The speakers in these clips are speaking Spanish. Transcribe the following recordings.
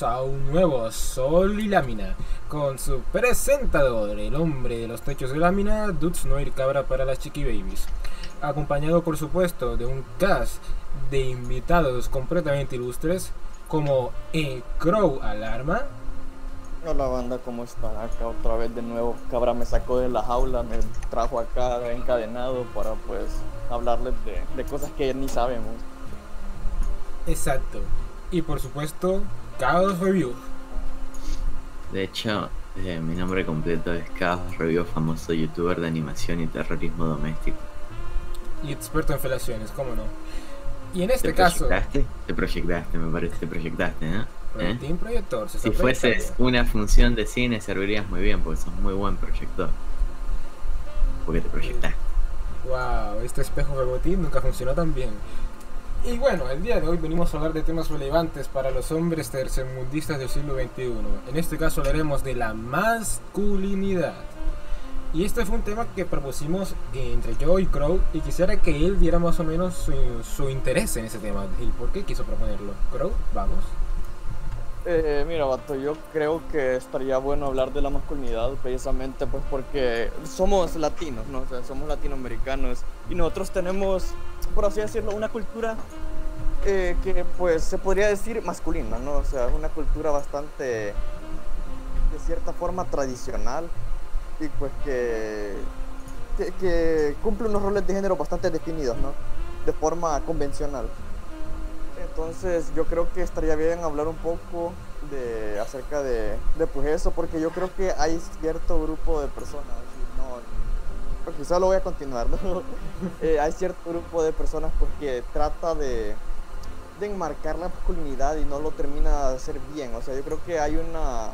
Bienvenidos a un nuevo Sol y Lámina con su presentador, el hombre de los techos de lámina, Dutz Noir Cabra para las Chiqui Babies. Acompañado, por supuesto, de un cast de invitados completamente ilustres como E. Crow Alarma, Hola banda, ¿cómo están? Acá otra vez de nuevo. Cabra me sacó de la jaula, me trajo acá encadenado para pues hablarles de, de cosas que ni sabemos. exacto, y por supuesto, Chaos Review. De hecho, eh, mi nombre completo es Chaos Review, famoso youtuber de animación y terrorismo doméstico. y experto en felaciones, ¿cómo no? Y en este ¿Te caso, proyectaste? Te proyectaste, me parece, te proyectaste, ¿no? ¿Eh? Team Proyector se Si fueses una función de cine servirías muy bien porque sos muy buen proyector. Porque te proyectaste. Wow, este espejo Verbotín nunca funcionó tan bien. Y bueno, el día de hoy venimos a hablar de temas relevantes para los hombres tercermundistas del siglo XXI. En este caso hablaremos de la masculinidad. Y este fue un tema que propusimos entre yo y Crow y quisiera que él diera más o menos su, su interés en ese tema. ¿Y por qué quiso proponerlo? Crow, vamos. Eh, mira, vato, yo creo que estaría bueno hablar de la masculinidad precisamente pues porque somos latinos, ¿no? O sea, somos latinoamericanos y nosotros tenemos, por así decirlo, una cultura eh, que pues se podría decir masculina, ¿no? O sea, una cultura bastante, de cierta forma, tradicional y pues que, que, que cumple unos roles de género bastante definidos, ¿no? De forma convencional. Entonces yo creo que estaría bien hablar un poco de acerca de, de pues eso, porque yo creo que hay cierto grupo de personas, quizá lo voy a continuar, ¿no? Eh, hay cierto grupo de personas pues que trata de, de enmarcar la masculinidad y no lo termina de hacer bien, o sea, yo creo que hay una,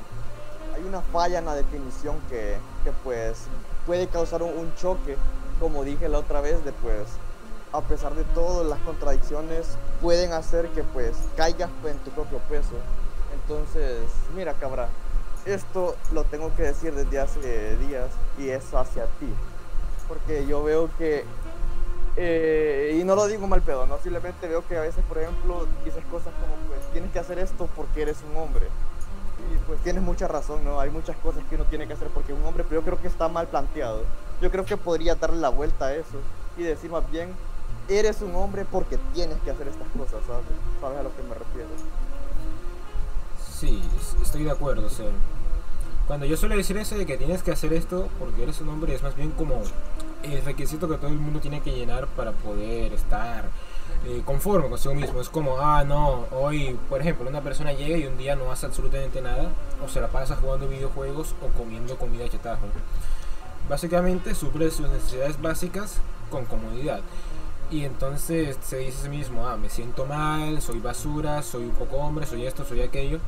hay una falla en la definición que, que pues puede causar un, un choque, como dije la otra vez, de pues a pesar de todo, las contradicciones pueden hacer que pues caigas pues, en tu propio peso. Entonces, mira cabra, esto lo tengo que decir desde hace días y es hacia ti. Porque yo veo que, eh, y no lo digo mal pedo, no simplemente veo que a veces, por ejemplo, dices cosas como pues tienes que hacer esto porque eres un hombre. Y pues tienes mucha razón, ¿no? Hay muchas cosas que uno tiene que hacer porque es un hombre, pero yo creo que está mal planteado. Yo creo que podría darle la vuelta a eso y decir más bien, eres un hombre porque tienes que hacer estas cosas, ¿sabes? ¿Sabes a lo que me refiero? Sí, es- estoy de acuerdo. O cuando yo suelo decir eso de que tienes que hacer esto porque eres un hombre, es más bien como el requisito que todo el mundo tiene que llenar para poder estar eh, conforme consigo mismo. Es como, ah, no, hoy, por ejemplo, una persona llega y un día no hace absolutamente nada, o se la pasa jugando videojuegos o comiendo comida chatarra. Básicamente suple sus necesidades básicas con comodidad. Y entonces se dice a sí mismo, ah, me siento mal, soy basura, soy un poco hombre, soy esto, soy aquello.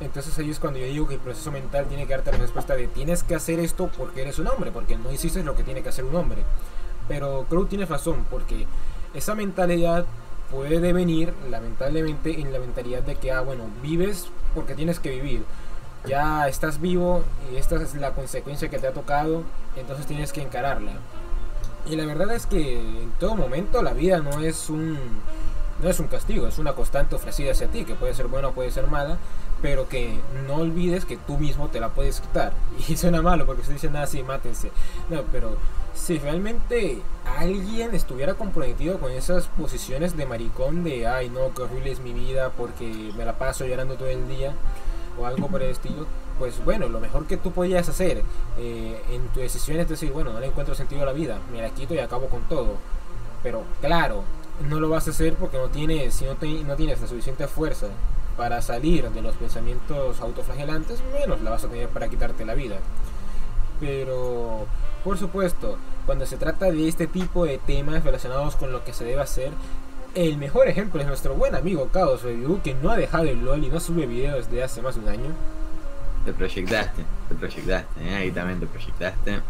Entonces ahí es cuando yo digo que el proceso mental tiene que darte la respuesta de tienes que hacer esto porque eres un hombre, porque no hiciste lo que tiene que hacer un hombre. Pero Crow tiene razón, porque esa mentalidad puede venir lamentablemente en la mentalidad de que, ah, bueno, vives porque tienes que vivir. Ya estás vivo y esta es la consecuencia que te ha tocado, entonces tienes que encararla. Y la verdad es que en todo momento la vida no es un no es un castigo, es una constante ofrecida hacia ti, que puede ser buena o puede ser mala, pero que no olvides que tú mismo te la puedes quitar. Y suena malo porque se dicen así, mátense. No, pero si realmente alguien estuviera comprometido con esas posiciones de maricón de, ay no, qué horrible es mi vida porque me la paso llorando todo el día o algo por el estilo, pues bueno, lo mejor que tú podías hacer eh, en tu decisión es decir, bueno, no le encuentro sentido a la vida, me la quito y acabo con todo. Pero claro, no lo vas a hacer porque no tienes, si no, no tienes la suficiente fuerza para salir de los pensamientos autoflagelantes, menos la vas a tener para quitarte la vida. Pero, por supuesto, cuando se trata de este tipo de temas relacionados con lo que se debe hacer, el mejor ejemplo es nuestro buen amigo Chaos Review, que no ha dejado el LOL y no sube videos desde hace más de un año. Te proyectaste, te proyectaste, ¿eh? ahí también te proyectaste.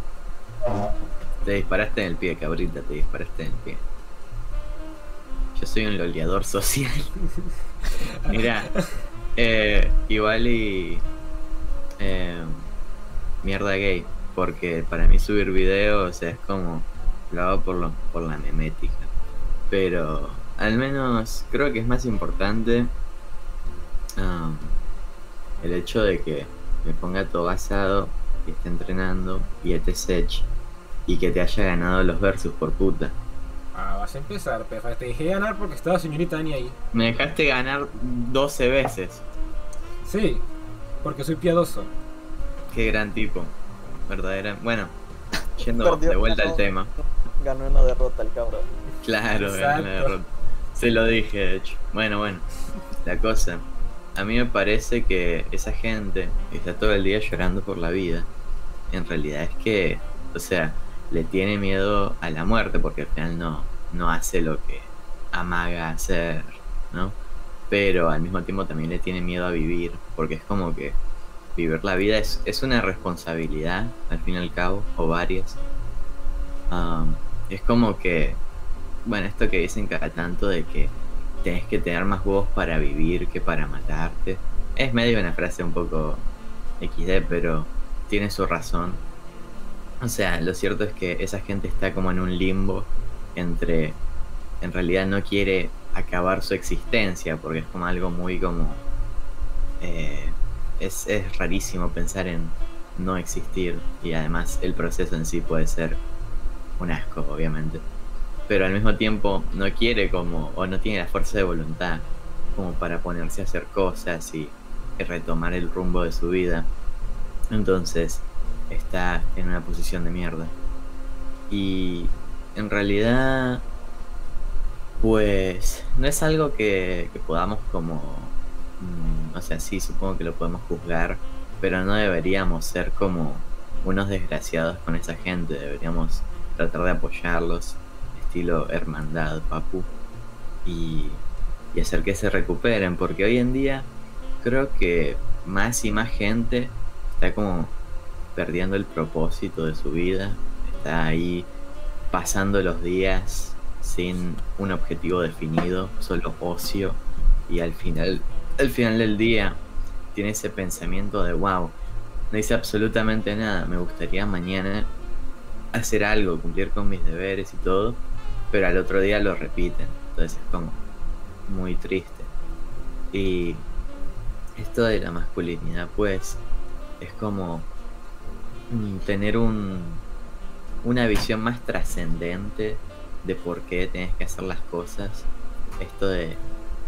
Te disparaste en el pie, cabrita, te disparaste en el pie. Yo soy un loleador social. Mira, eh, igual y. Eh, mierda gay. Porque para mí subir videos es como. Lo hago por, lo, por la memética. Pero al menos creo que es más importante um, el hecho de que me ponga todo basado, y esté entrenando y esté y que te haya ganado los versus por puta. Ah, vas a empezar, pero te dejé ganar porque estaba señorita Ani ahí. Me dejaste ganar 12 veces. Sí, porque soy piadoso. Qué gran tipo. Verdadera. Bueno, yendo de vuelta al tema. Ganó una derrota el cabrón. Claro, ganó una derrota. Se lo dije, de hecho. Bueno, bueno. La cosa. A mí me parece que esa gente que está todo el día llorando por la vida, en realidad es que, o sea, le tiene miedo a la muerte porque al final no, no hace lo que amaga hacer, ¿no? Pero al mismo tiempo también le tiene miedo a vivir porque es como que vivir la vida es, es una responsabilidad al fin y al cabo, o varias. es como que, bueno, esto que dicen cada tanto de que tenés que tener más huevos para vivir que para matarte. Es medio una frase un poco XD, pero tiene su razón. O sea, lo cierto es que esa gente está como en un limbo entre, en realidad no quiere acabar su existencia, porque es como algo muy como... Eh, es, es rarísimo pensar en no existir y además el proceso en sí puede ser un asco, obviamente. Pero al mismo tiempo no quiere como, o no tiene la fuerza de voluntad como para ponerse a hacer cosas y retomar el rumbo de su vida. Entonces, está en una posición de mierda. Y en realidad, pues no es algo que, podamos como... Mm, o sea, sí, supongo que lo podemos juzgar, pero no deberíamos ser como unos desgraciados con esa gente, deberíamos tratar de apoyarlos, estilo hermandad, papu, y, y hacer que se recuperen, porque hoy en día creo que más y más gente está como perdiendo el propósito de su vida, está ahí pasando los días sin un objetivo definido, solo ocio y al final, al final del día tiene ese pensamiento de wow, no hice absolutamente nada, me gustaría mañana hacer algo, cumplir con mis deberes y todo, pero al otro día lo repiten, entonces es como muy triste. Y esto de la masculinidad pues es como tener un, una visión más trascendente de por qué tenés que hacer las cosas. Esto de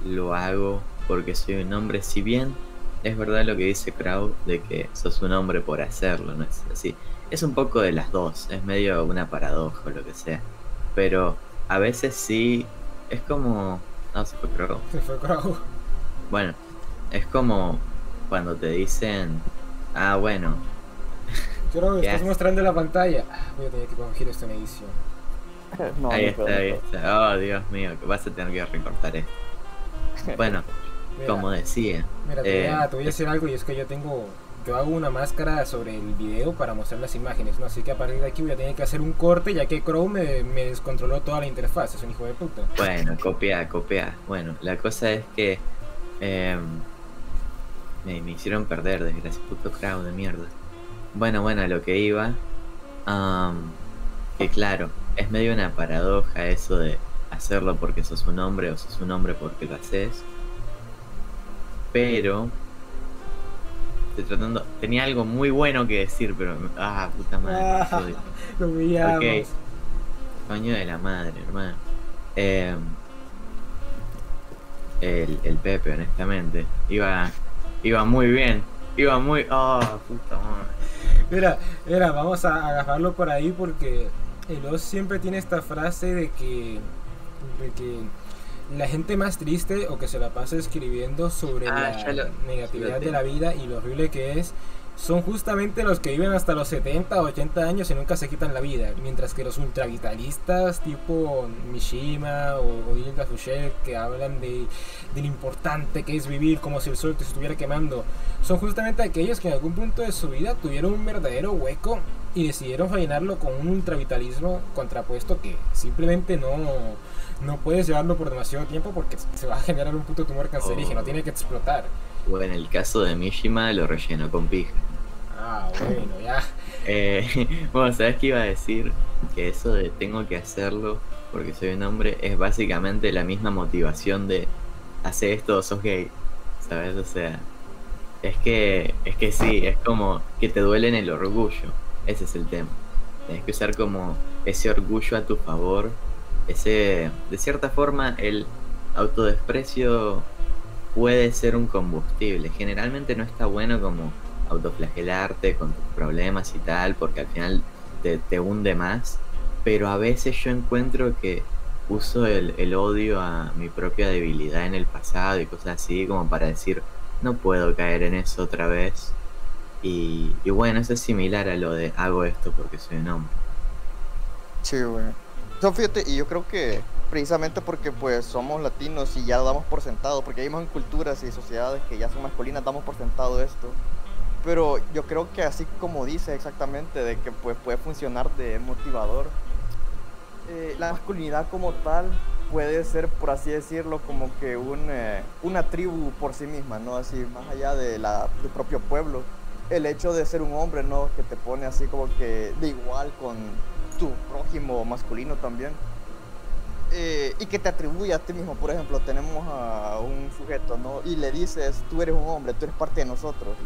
lo hago porque soy un hombre, si bien es verdad lo que dice Kraut de que sos un hombre por hacerlo, no es así. Es un poco de las dos, es medio una paradoja o lo que sea. Pero a veces sí, es como... No, se fue Kraut. Se fue Kraut. Bueno, es como cuando te dicen, ah, bueno, Creo que estás mostrando la pantalla. Voy a tener que corregir esto en edición. ahí está, ahí está. Oh, Dios mío, que vas a tener que recortar esto. Bueno, como decía. Mira, te, voy a, eh, te, voy a, decir algo y es que yo tengo. Yo hago una máscara sobre el video para mostrar las imágenes, ¿no? Así que a partir de aquí voy a tener que hacer un corte ya que Chrome me, descontroló toda la interfaz. Es un hijo de puta. Bueno, copia, copia. Bueno, la cosa es que. Eh, me, me, hicieron perder, desgracia, puto crowd de mierda. Bueno, bueno, lo que iba. que claro, es medio una paradoja eso de hacerlo porque sos un hombre o sos un hombre porque lo haces. Pero. Estoy tratando. Tenía algo muy bueno que decir, pero. Ah, puta madre. Ah, lo Coño de la madre, hermano. Eh, el, el Pepe, honestamente. Iba, iba muy bien. Iba muy. Oh, puta madre. Mira, mira, vamos a agarrarlo por ahí porque el Oz siempre tiene esta frase de que, de que la gente más triste o que se la pasa escribiendo sobre Ah, la lo- negatividad de la vida y lo horrible que es son justamente los que viven hasta los 70 o 80 años y nunca se quitan la vida, mientras que los ultravitalistas tipo Mishima o, o Fouché que hablan de, de lo importante que es vivir como si el sol te estuviera quemando, son justamente aquellos que en algún punto de su vida tuvieron un verdadero hueco y decidieron rellenarlo con un ultravitalismo contrapuesto que simplemente no, no puedes llevarlo por demasiado tiempo porque se va a generar un puto tumor cancerígeno, Oh. tiene que explotar. O en el caso de Mishima lo relleno con pija. Ah, bueno, ya. Eh, bueno, ¿sabes qué iba a decir? Que eso de tengo que hacerlo porque soy un hombre es básicamente la misma motivación de hacer esto sos gay. ¿Sabes? O sea, es que, es que sí, es como que te duele en el orgullo. Ese es el tema. Tienes que usar como ese orgullo a tu favor. Ese, de cierta forma, el autodesprecio puede ser un combustible. Generalmente no está bueno como autoflagelarte con tus problemas y tal, porque al final te, te hunde más. Pero a veces yo encuentro que uso el, el odio a mi propia debilidad en el pasado y cosas así, como para decir, no puedo caer en eso otra vez. Y, bueno, eso es similar a lo de hago esto porque soy un hombre. Sí, güey. So, fíjate, y yo creo que precisamente porque pues somos latinos y ya damos por sentado, porque vivimos en culturas y sociedades que ya son masculinas, damos por sentado esto. Pero yo creo que así como dice exactamente, de que pues puede funcionar de motivador, eh, la masculinidad como tal puede ser, por así decirlo, como que un, eh, una tribu por sí misma, ¿no? Así, más allá de la, del propio pueblo. El hecho de ser un hombre, ¿no? Que te pone así como que de igual con tu prójimo masculino también. Eh, y que te atribuye a ti mismo. Por ejemplo, tenemos a un sujeto, ¿no? Y le dices, tú eres un hombre, tú eres parte de nosotros.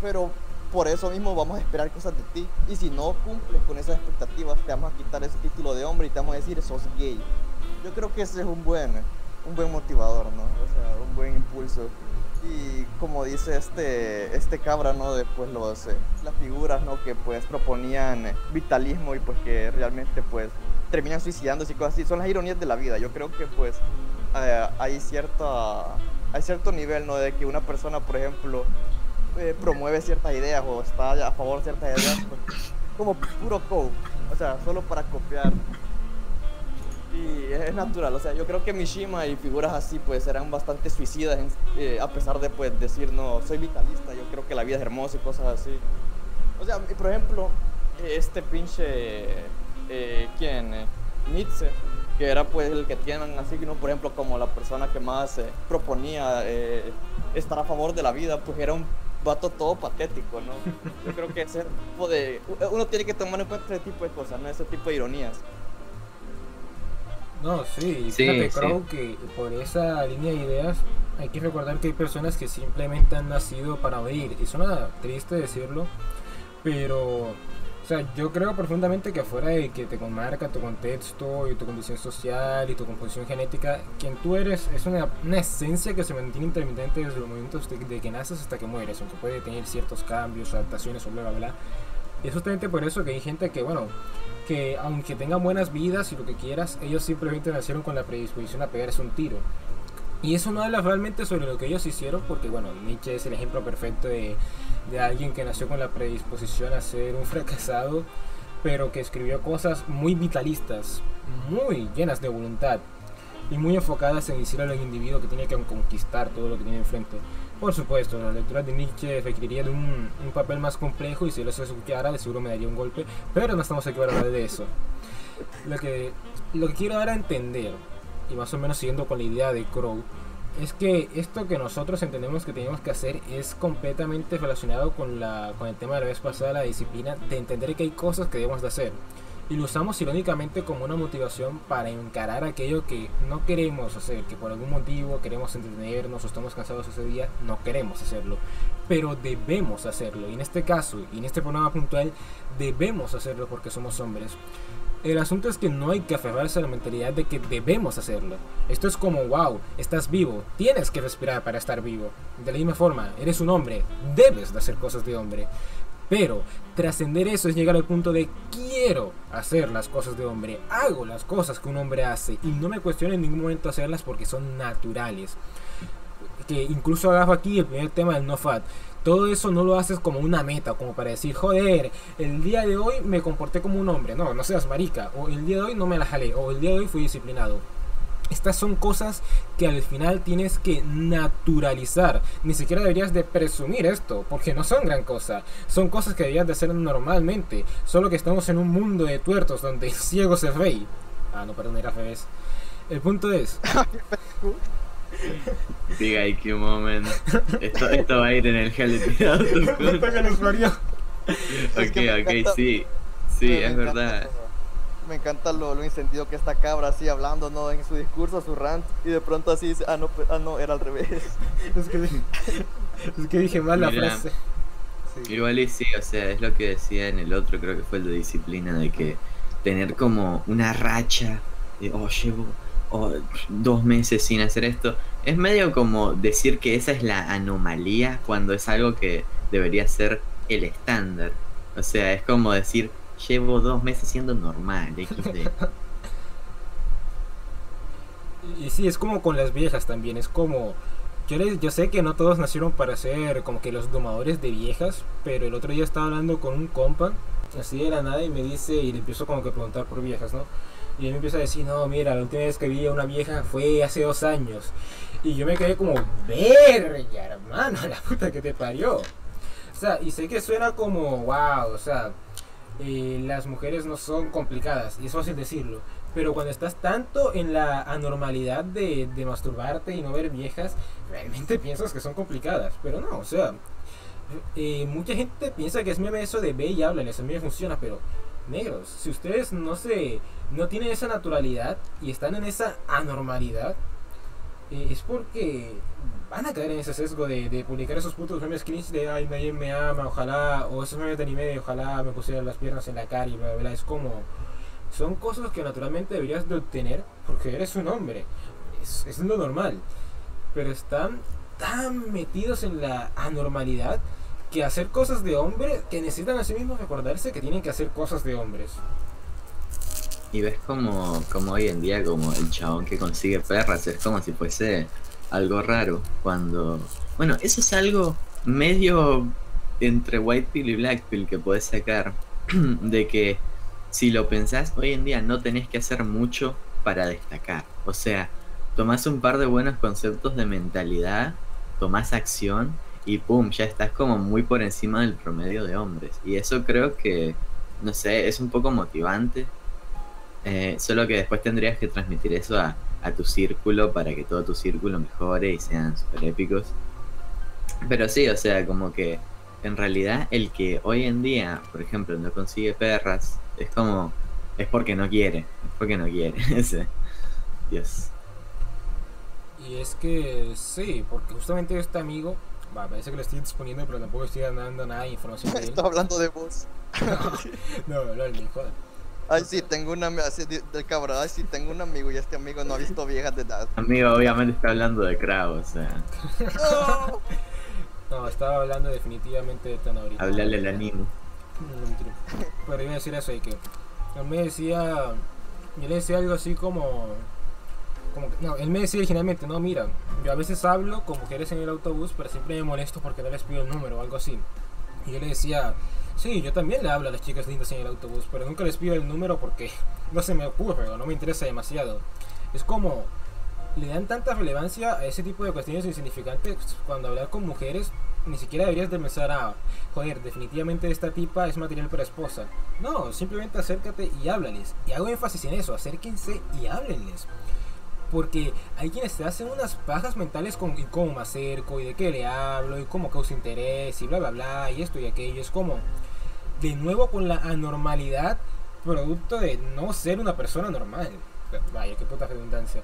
Pero por eso mismo vamos a esperar cosas de ti. Y si no cumples con esas expectativas, te vamos a quitar ese título de hombre y te vamos a decir, sos gay. Yo creo que ese es un buen, un buen motivador, ¿no? O sea, un buen impulso. Y como dice este, este cabra, ¿no? De pues los, eh, las figuras, ¿no? Que pues proponían vitalismo y pues que realmente pues terminan suicidándose y cosas así. Son las ironías de la vida. Yo creo que pues eh, hay cierta, hay cierto nivel, ¿no? De que una persona, por ejemplo, eh, promueve ciertas ideas o está a favor de ciertas ideas, pues, como puro code, o sea, solo para copiar. Y es natural, o sea, yo creo que Mishima y figuras así pues serán bastante suicidas eh, a pesar de pues decir no, soy vitalista, yo creo que la vida es hermosa y cosas así. O sea, por ejemplo, eh, este pinche, eh, ¿quién? Eh, Nietzsche, que era pues el que tienen así, ¿no? Por ejemplo, como la persona que más eh, proponía eh, estar a favor de la vida, pues era un vato todo patético, ¿no? Yo creo que ese tipo de... Uno tiene que tomar en cuenta ese tipo de cosas, ¿no? Ese tipo de ironías. No, sí, y Sí, fíjate, sí. Crow, que por esa línea de ideas hay que recordar que hay personas que simplemente han nacido para oír. Y suena triste decirlo, pero, o sea, yo creo profundamente que fuera de que te marca tu contexto y tu condición social y tu composición genética, quien tú eres es una, una esencia que se mantiene intermitente desde los momentos de, de que naces hasta que mueres, aunque puede tener ciertos cambios, adaptaciones o bla, bla, bla. Es justamente por eso que hay gente que, bueno, que aunque tengan buenas vidas y lo que quieras, ellos simplemente nacieron con la predisposición a pegarse un tiro. Y eso no habla realmente sobre lo que ellos hicieron, porque bueno, Nietzsche es el ejemplo perfecto de, de alguien que nació con la predisposición a ser un fracasado, pero que escribió cosas muy vitalistas, muy llenas de voluntad y muy enfocadas en decirle al individuo que tiene que conquistar todo lo que tiene enfrente. Por supuesto, la lectura de Nietzsche requeriría de un, un papel más complejo y si lo escuchara de seguro me daría un golpe, pero no estamos aquí para hablar de eso. Lo que, lo que quiero dar a entender, y más o menos siguiendo con la idea de Crow, es que esto que nosotros entendemos que tenemos que hacer es completamente relacionado con, la, con el tema de la vez pasada, la disciplina, de entender que hay cosas que debemos de hacer. Y lo usamos irónicamente como una motivación para encarar aquello que no queremos hacer, que por algún motivo queremos entretenernos o estamos cansados ese día, no queremos hacerlo. Pero debemos hacerlo. Y en este caso, y en este programa puntual, debemos hacerlo porque somos hombres. El asunto es que no hay que aferrarse a la mentalidad de que debemos hacerlo. Esto es como, wow, estás vivo, tienes que respirar para estar vivo. De la misma forma, eres un hombre, debes de hacer cosas de hombre. Pero trascender eso es llegar al punto de quiero hacer las cosas de hombre, hago las cosas que un hombre hace y no me cuestiono en ningún momento hacerlas porque son naturales. Que incluso agarro aquí el primer tema del no fat. Todo eso no lo haces como una meta, como para decir, joder, el día de hoy me comporté como un hombre. No, no seas marica. O el día de hoy no me la jalé. O el día de hoy fui disciplinado. Estas son cosas que al final tienes que naturalizar. Ni siquiera deberías de presumir esto, porque no son gran cosa. Son cosas que deberías de hacer normalmente. Solo que estamos en un mundo de tuertos donde el ciego se rey. Ah, no, perdón, era revés. El punto es... Diga IQ moment. Esto, esto va a ir en el gel de tirado. Ok, ok, sí. Sí, es encanta verdad. Me encanta lo, lo que esta cabra así hablando, ¿no? En su discurso, su rant, y de pronto así dice, ah, no, pe- ah, no, era al revés. Es que, es que dije mal la Mira. frase. Sí. Igual y sí, o sea, es lo que decía en el otro, creo que fue el de disciplina, de que tener como una racha de, oh, llevo oh, dos meses sin hacer esto, es medio como decir que esa es la anomalía cuando es algo que debería ser el estándar. O sea, es como decir, llevo dos meses siendo normal, XD. Y sí, es como con las viejas también, es como... Yo, les, yo sé que no todos nacieron para ser como que los domadores de viejas, pero el otro día estaba hablando con un compa, así de la nada, y me dice, y le empiezo como que a preguntar por viejas, ¿no? Y él me empieza a decir, no, mira, la última vez que vi a una vieja fue hace dos años. Y yo me quedé como, verga, hermano, la puta que te parió. O sea, y sé que suena como, wow, o sea, eh, las mujeres no son complicadas, y es fácil decirlo. Pero cuando estás tanto en la anormalidad de, de masturbarte y no ver viejas, realmente piensas que son complicadas. Pero no, o sea, eh, mucha gente piensa que es meme eso de ve y háblales, a mí me funciona, pero negros, si ustedes no se no tienen esa naturalidad y están en esa anormalidad, eh, es porque van a caer en ese sesgo de, de publicar esos putos memes cringe de ay nadie me ama, ojalá, o esos memes de anime de ojalá me pusieran las piernas en la cara y bla bla bla, es como son cosas que naturalmente deberías de obtener porque eres un hombre, es, es lo normal, pero están tan metidos en la anormalidad que hacer cosas de hombre que necesitan a sí mismos recordarse que tienen que hacer cosas de hombres. Y ves como, como hoy en día, como el chabón que consigue perras, es como si fuese algo raro. Cuando. Bueno, eso es algo medio entre White Pill y Black Pill que podés sacar. de que si lo pensás, hoy en día no tenés que hacer mucho para destacar. O sea, tomás un par de buenos conceptos de mentalidad, tomás acción y pum, ya estás como muy por encima del promedio de hombres. Y eso creo que, no sé, es un poco motivante eh, solo que después tendrías que transmitir eso a, a tu círculo para que todo tu círculo mejore y sean super épicos. Pero sí, o sea, como que en realidad el que hoy en día, por ejemplo, no consigue perras, es como, es porque no quiere, es porque no quiere. Ese. Dios. Y es que sí, porque justamente este amigo, va, parece que lo estoy disponiendo, pero tampoco estoy dando nada de información. Estoy hablando de vos. no, no, no, joda. Ay, sí, tengo una, así de- del cabra, ay, sí, tengo un amigo y este amigo no ha visto viejas de edad. Amigo, obviamente está hablando de Crow, o sea, No. No, estaba hablando definitivamente de Tano ahorita. hablarle al. No, mentira. Pero iba a decir eso y que él me decía, yo le decía algo así como, como que- no, él me decía originalmente, no, mira, yo a veces hablo con mujeres en el autobús, pero siempre me molesto porque no les pido el número o algo así. Y yo le decía, sí, yo también le hablo a las chicas lindas en el autobús, pero nunca les pido el número porque no se me ocurre o no me interesa demasiado. Es como, le dan tanta relevancia a ese tipo de cuestiones insignificantes cuando hablar con mujeres ni siquiera deberías de pensar a joder definitivamente esta tipa es material para esposa no simplemente acércate y háblales. Y hago énfasis en eso acérquense y háblenles porque hay quienes te hacen unas pajas mentales con y cómo me acerco y de qué le hablo y cómo causa interés y bla bla bla y esto y aquello es como de nuevo con la anormalidad producto de no ser una persona normal vaya qué puta redundancia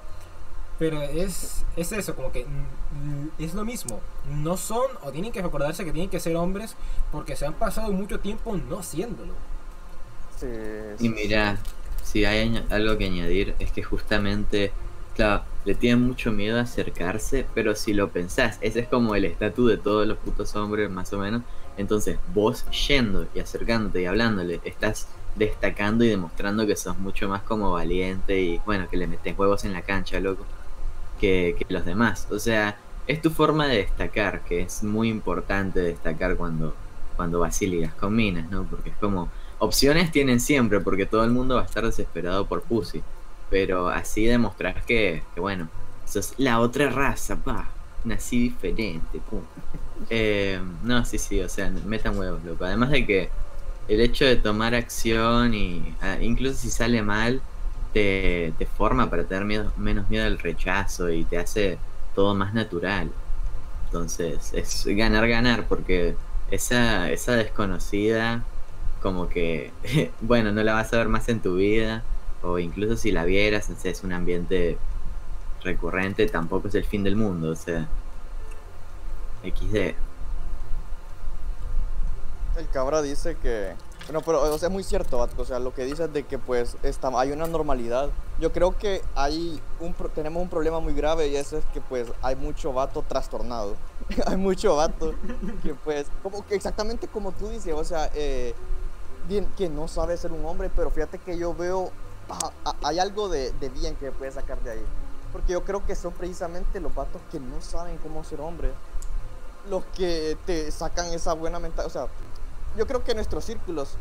pero es, es eso, como que mm, es lo mismo. No son o tienen que recordarse que tienen que ser hombres porque se han pasado mucho tiempo no siéndolo. Sí, Y sí, mira, si hay algo que añadir es que justamente, claro, le tienen mucho miedo a acercarse, pero si lo pensás, ese es como el estatus de todos los putos hombres, más o menos. Entonces, vos yendo y acercándote y hablándole, estás destacando y demostrando que sos mucho más como valiente y, bueno, que le metes huevos en la cancha, loco, que, los demás. O sea, es tu forma de destacar, que es muy importante destacar cuando, cuando vas y ligas con minas, ¿no? Porque es como, opciones tienen siempre, porque todo el mundo va a estar desesperado por pussy. Pero así demostrás que, bueno, sos la otra raza, pa. Nací diferente, pum. Eh, no, sí, sí, o sea, metan huevos, loco. Además de que el hecho de tomar acción y ah, incluso si sale mal, te, te forma para tener menos miedo al rechazo y te hace todo más natural. Entonces, es ganar, ganar, porque esa, esa desconocida, como que, bueno, no la vas a ver más en tu vida, o incluso si la vieras, no sé, es un ambiente recurrente, tampoco es el fin del mundo, o sea, XD. El cabra dice que. Bueno, pero o sea, es muy cierto, O sea, lo que dices de que pues está, hay una normalidad. Yo creo que hay un tenemos un problema muy grave y ese es que pues hay mucho vato trastornado. hay mucho vato que pues, como exactamente como tú dices, o sea, eh, bien, que no sabe ser un hombre, pero fíjate que yo veo, hay algo de, bien que puedes sacar de ahí. Porque yo creo que son precisamente los vatos que no saben cómo ser hombres los que te sacan esa buena mentalidad. O sea, yo creo que en nuestros círculos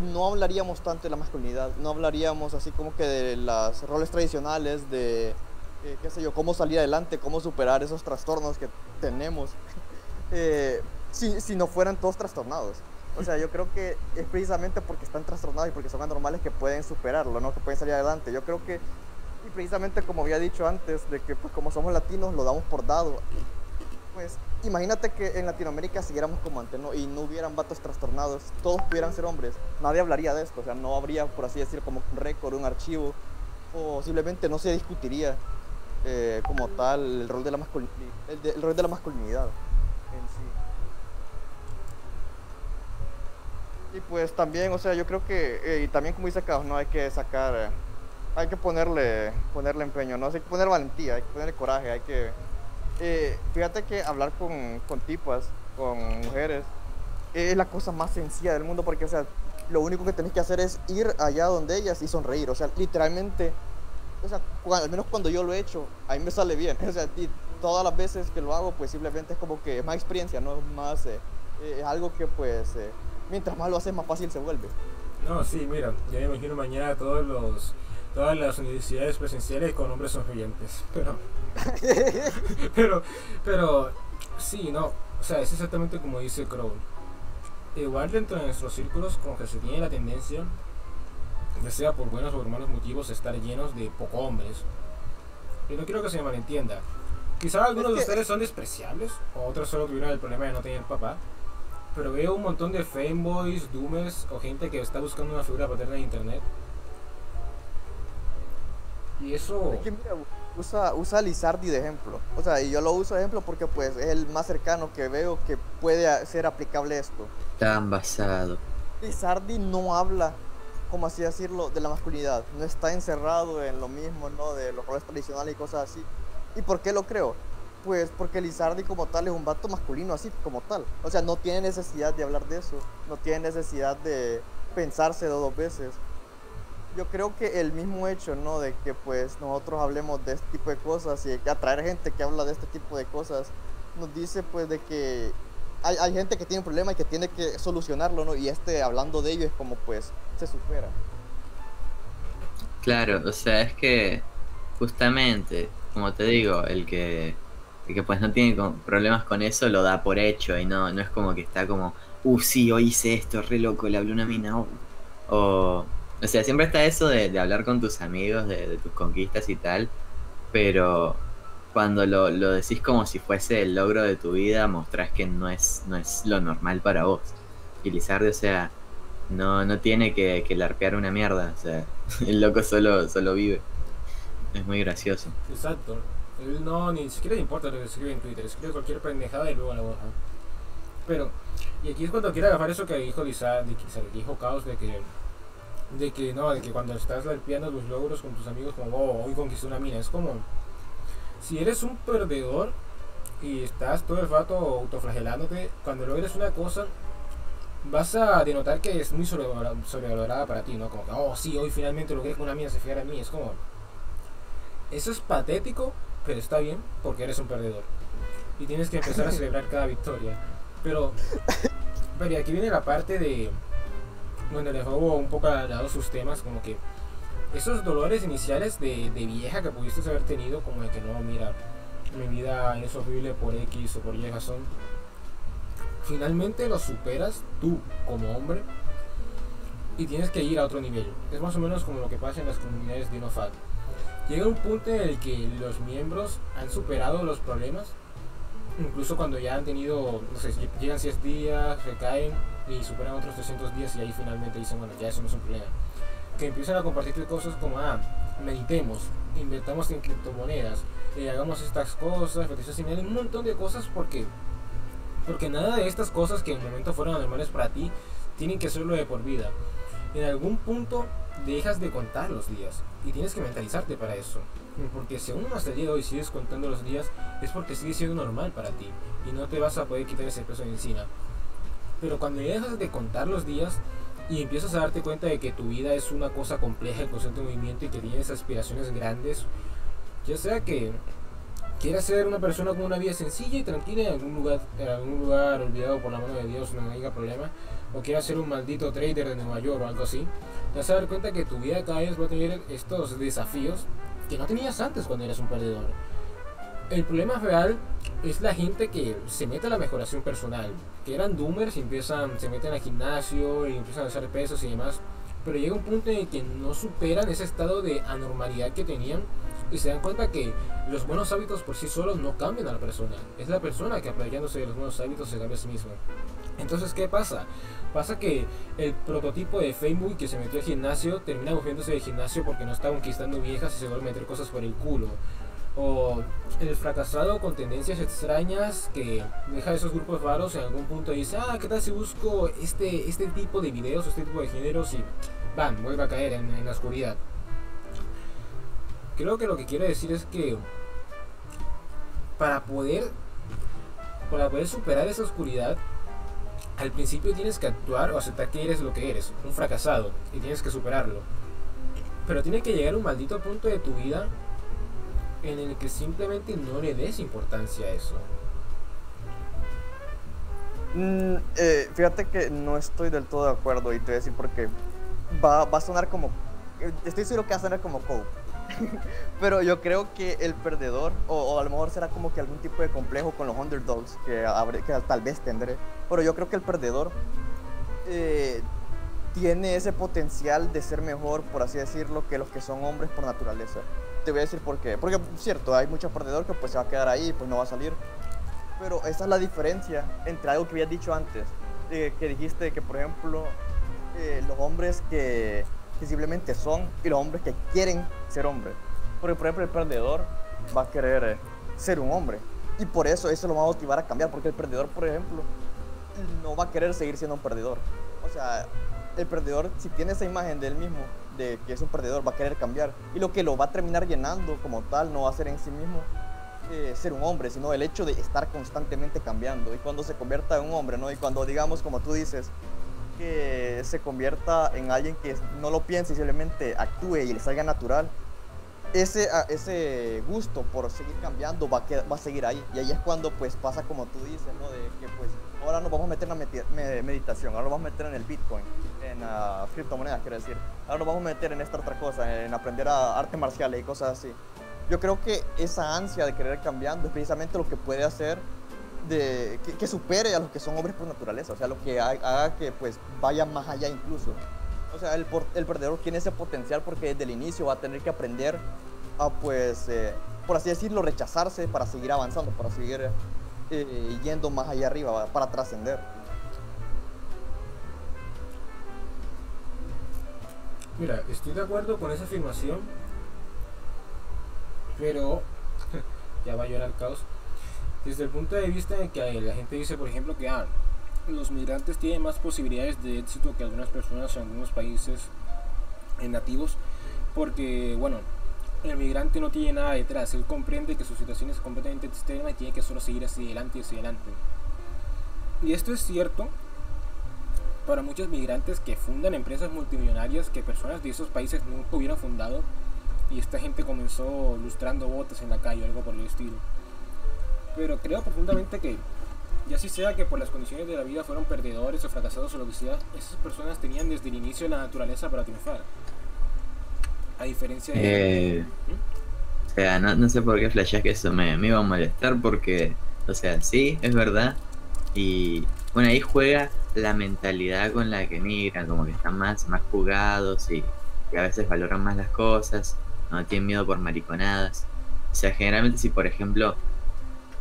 no hablaríamos tanto de la masculinidad, no hablaríamos así como que de los roles tradicionales, de, eh, qué sé yo, cómo salir adelante, cómo superar esos trastornos que tenemos, eh, si no fueran todos trastornados. O sea, yo creo que es precisamente porque están trastornados y porque son anormales que pueden superarlo, ¿no? Que pueden salir adelante. Yo creo que, y precisamente como había dicho antes, de que pues como somos latinos lo damos por dado. Pues imagínate que en Latinoamérica siguiéramos como antes. Y no hubieran vatos trastornados, todos pudieran ser hombres, nadie hablaría de esto, o sea, no habría, por así decir, como un récord, un archivo, o simplemente no se discutiría eh, como tal el rol de la el, el rol de la masculinidad en sí. Y pues también, o sea, yo creo que, eh, y también como dice Caos, no hay que sacar, eh, hay que ponerle, ponerle empeño, no hay que poner valentía, hay que ponerle coraje, hay que eh, fíjate que hablar con, con tipas, con mujeres, es la cosa más sencilla del mundo porque, o sea, lo único que tenés que hacer es ir allá donde ellas y sonreír. O sea, literalmente, o sea, al menos cuando yo lo he hecho, a mí me sale bien. O sea, y todas las veces que lo hago, pues simplemente es como que es más experiencia, ¿no? Es más, es algo que, pues, mientras más lo haces, más fácil se vuelve. No, sí, mira, ya me imagino mañana todos los, todas las universidades presenciales con hombres sonrientes. Pero, pero, pero, sí, no. O sea, es exactamente como dice Crow. Igual dentro de nuestros círculos, como que se tiene la tendencia, ya sea por buenos o por malos motivos, estar llenos de poco hombres. Y no quiero que se me malentienda. Quizá algunos de Es que- ustedes son despreciables, o otros solo tuvieron el problema de no tener papá. Pero veo un montón de fanboys, doomers o gente que está buscando una figura paterna en internet. Y eso. Es que mira, usa, usa a Lizardi de ejemplo. O sea, y yo lo uso de ejemplo porque, pues, es el más cercano que veo que puede ser aplicable esto. Tan basado. Lizardi no habla, como así decirlo, de la masculinidad. No está encerrado en lo mismo, ¿no? De los roles tradicionales y cosas así. ¿Y por qué lo creo? Pues porque Lizardi como tal es un vato masculino así como tal. O sea, no tiene necesidad de hablar de eso. No tiene necesidad de pensarse dos veces. Yo creo que el mismo hecho, ¿no? De que pues nosotros hablemos de este tipo de cosas y atraer gente que habla de este tipo de cosas, nos dice pues de que hay, hay gente que tiene un problema y que tiene que solucionarlo, ¿no? Y este hablando de ello es como pues se supera. Claro, o sea, es que justamente, como te digo, el que, que pues no tiene problemas con eso lo da por hecho y no, no es como que está como, uh, sí, hoy hice esto, re loco, le hablé una mina. oh". O, o sea, siempre está eso de, de hablar con tus amigos, de, de tus conquistas y tal, pero cuando lo, lo decís como si fuese el logro de tu vida, mostrás que no es, no es lo normal para vos. Y Lizardi, o sea, no, no tiene que, que larpear una mierda, o sea, el loco solo, solo vive. Es muy gracioso. Exacto. No, ni siquiera le importa lo que escribe en Twitter, escribe cualquier pendejada y luego la borra. Pero, y aquí es cuando quiero agarrar eso que dijo Lisa, que, que dijo Caos, de que de que no, de que cuando estás limpiando tus logros con tus amigos, como oh, hoy conquisté una mina, es como si eres un perdedor y estás todo el rato autoflagelándote, cuando logres una cosa, vas a denotar que es muy sobrevalorada, para ti, ¿no? Como oh, sí, hoy finalmente logré que una mina se fijara en mí. Es como, eso es patético, pero está bien porque eres un perdedor. Y tienes que empezar a celebrar cada victoria. Pero, pero y aquí viene la parte de donde le juego un poco al lado sus temas, como que esos dolores iniciales de, de vieja que pudiste haber tenido, como de que no, mira, mi vida es horrible por X o por Y razón, finalmente lo superas tú como hombre y tienes que ir a otro nivel. Es más o menos como lo que pasa en las comunidades de InnoFat. Llega un punto en el que los miembros han superado los problemas, incluso cuando ya han tenido, no sé, llegan 100 días, recaen y superan otros 300 días y ahí finalmente dicen, bueno, ya eso no es un problema. Que empiezan a compartir cosas como, ah, meditemos, invertamos en criptomonedas, eh, hagamos estas cosas, un montón de cosas porque porque nada de estas cosas que en el momento fueron normales para ti tienen que serlo de por vida. En algún punto dejas de contar los días y tienes que mentalizarte para eso. Porque si aún hasta el día de hoy sigues contando los días es porque sigue siendo normal para ti y no te vas a poder quitar ese peso de encima. Pero cuando dejas de contar los días y empiezas a darte cuenta de que tu vida es una cosa compleja en constante movimiento y que tienes aspiraciones grandes, ya sea que quieres ser una persona con una vida sencilla y tranquila en algún lugar, en algún lugar olvidado por la mano de Dios, no haya problema, o quieras ser un maldito trader de Nueva York o algo así, te vas a dar cuenta que tu vida cada vez va a tener estos desafíos que no tenías antes cuando eras un perdedor. El problema real es la gente que se mete a la mejoración personal, que eran doomers y empiezan, se meten al gimnasio y empiezan a hacer pesos y demás, pero llega un punto en el que no superan ese estado de anormalidad que tenían y se dan cuenta que los buenos hábitos por sí solos no cambian a la persona. Es la persona que aprovechándose de los buenos hábitos se cambia a sí misma. Entonces, ¿qué pasa? Pasa que el prototipo de Facebook que se metió al gimnasio termina moviéndose del gimnasio porque no está conquistando viejas y se va a meter cosas por el culo. O el fracasado con tendencias extrañas que deja esos grupos raros en algún punto y dice, ah, ¿qué tal si busco este, este tipo de videos, este tipo de géneros y, van, vuelve a caer en la oscuridad? Creo que lo que quiero decir es que para poder para poder superar esa oscuridad, al principio tienes que actuar o aceptar que eres lo que eres, un fracasado, y tienes que superarlo. Pero tiene que llegar un maldito punto de tu vida en el que simplemente no le des importancia a eso. Mm, eh, fíjate que no estoy del todo de acuerdo y te voy a decir porque va, va a sonar como... Eh, estoy seguro que va a sonar como Cope Pero yo creo que el perdedor, o, a lo mejor será como que algún tipo de complejo con los underdogs que, que tal vez tendré, pero yo creo que el perdedor eh, tiene ese potencial de ser mejor, por así decirlo, que los que son hombres por naturaleza. Te voy a decir por qué. Porque, cierto, hay muchos perdedores que pues se va a quedar ahí, pues no va a salir. Pero esa es la diferencia entre algo que habías dicho antes, que dijiste que, por ejemplo, eh, los hombres que que simplemente son y los hombres que quieren ser hombres. Porque, por ejemplo, el perdedor va a querer eh, ser un hombre. Y por eso eso lo va a motivar a cambiar. Porque el perdedor, por ejemplo, no va a querer seguir siendo un perdedor. O sea, el perdedor, si tiene esa imagen de él mismo, de que es un perdedor, va a querer cambiar. Y lo que lo va a terminar llenando como tal no va a ser en sí mismo eh, ser un hombre, sino el hecho de estar constantemente cambiando. Y cuando se convierta en un hombre, ¿no? Y cuando, digamos, como tú dices, que se convierta en alguien que no lo piense y simplemente actúe y le salga natural, ese, ese gusto por seguir cambiando va a, va a seguir ahí. Y ahí es cuando pues pasa como tú dices, ¿no? De que pues ahora nos vamos a meter en la meditación, ahora nos vamos a meter en el Bitcoin, en uh, criptomonedas, quiero decir. Ahora nos vamos a meter en esta otra cosa, en aprender a artes marciales y cosas así. Yo creo que esa ansia de querer cambiando es precisamente lo que puede hacer de, que, supere a los que son hombres por naturaleza, o sea, lo que haga, que pues vaya más allá incluso. O sea, el, perdedor tiene ese potencial porque desde el inicio va a tener que aprender a pues, eh, por así decirlo, rechazarse para seguir avanzando, para seguir eh, yendo más allá arriba, para trascender. Mira, estoy de acuerdo con esa afirmación, pero ya va a llorar el caos desde el punto de vista de que la gente dice, por ejemplo, que ah, los migrantes tienen más posibilidades de éxito que algunas personas en algunos países nativos, porque, bueno, el migrante no tiene nada detrás, él comprende que su situación es completamente extrema y tiene que solo seguir hacia adelante y hacia adelante. Y esto es cierto para muchos migrantes que fundan empresas multimillonarias que personas de esos países nunca hubieran fundado y esta gente comenzó lustrando botas en la calle o algo por el estilo. Pero creo profundamente que, ya si sea que por las condiciones de la vida fueron perdedores o fracasados o lo que sea, esas personas tenían desde el inicio la naturaleza para triunfar. A diferencia de... Eh, o sea, no, no sé por qué flashás que eso me, me iba a molestar porque, o sea, sí, es verdad. Y bueno, ahí juega la mentalidad con la que migran, como que están más, más jugados y, y a veces valoran más las cosas, no tienen miedo por mariconadas. O sea, generalmente si por ejemplo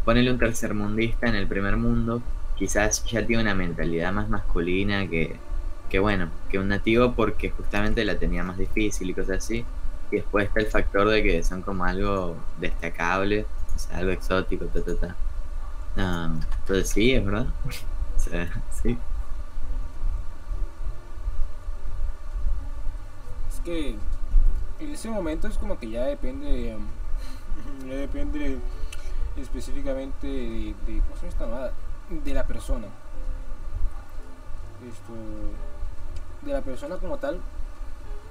ponele un tercermundista en el primer mundo, quizás ya tiene una mentalidad más masculina que, que bueno, que un nativo porque justamente la tenía más difícil y cosas así. Y después está el factor de que son como algo destacable, o sea, algo exótico, ta, ta, ta. Entonces sí, es verdad. o sea, sí. Es que en ese momento es como que ya depende, ya depende específicamente de, de, ¿cómo se llama de la persona. Esto, de la persona como tal,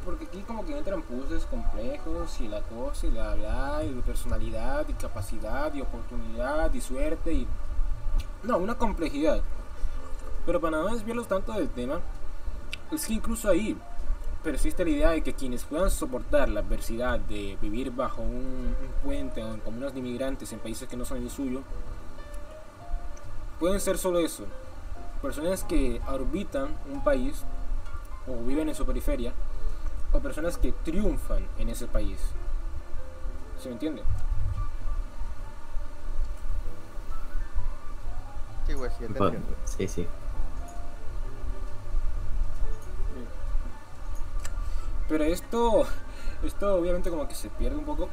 porque aquí como que entran puzzles complejos y la cosa y la bla, y de personalidad y capacidad y oportunidad y suerte y... No, una complejidad. Pero para no desviarlos tanto del tema, es que incluso ahí persiste la idea de que quienes puedan soportar la adversidad de vivir bajo un, un puente o en comunas de inmigrantes en países que no son el suyo, pueden ser solo eso. Personas que orbitan un país o viven en su periferia o personas que triunfan en ese país. ¿Se me entiende? Sí, güey. Sí, sí. Pero esto, esto obviamente como que se pierde un poco,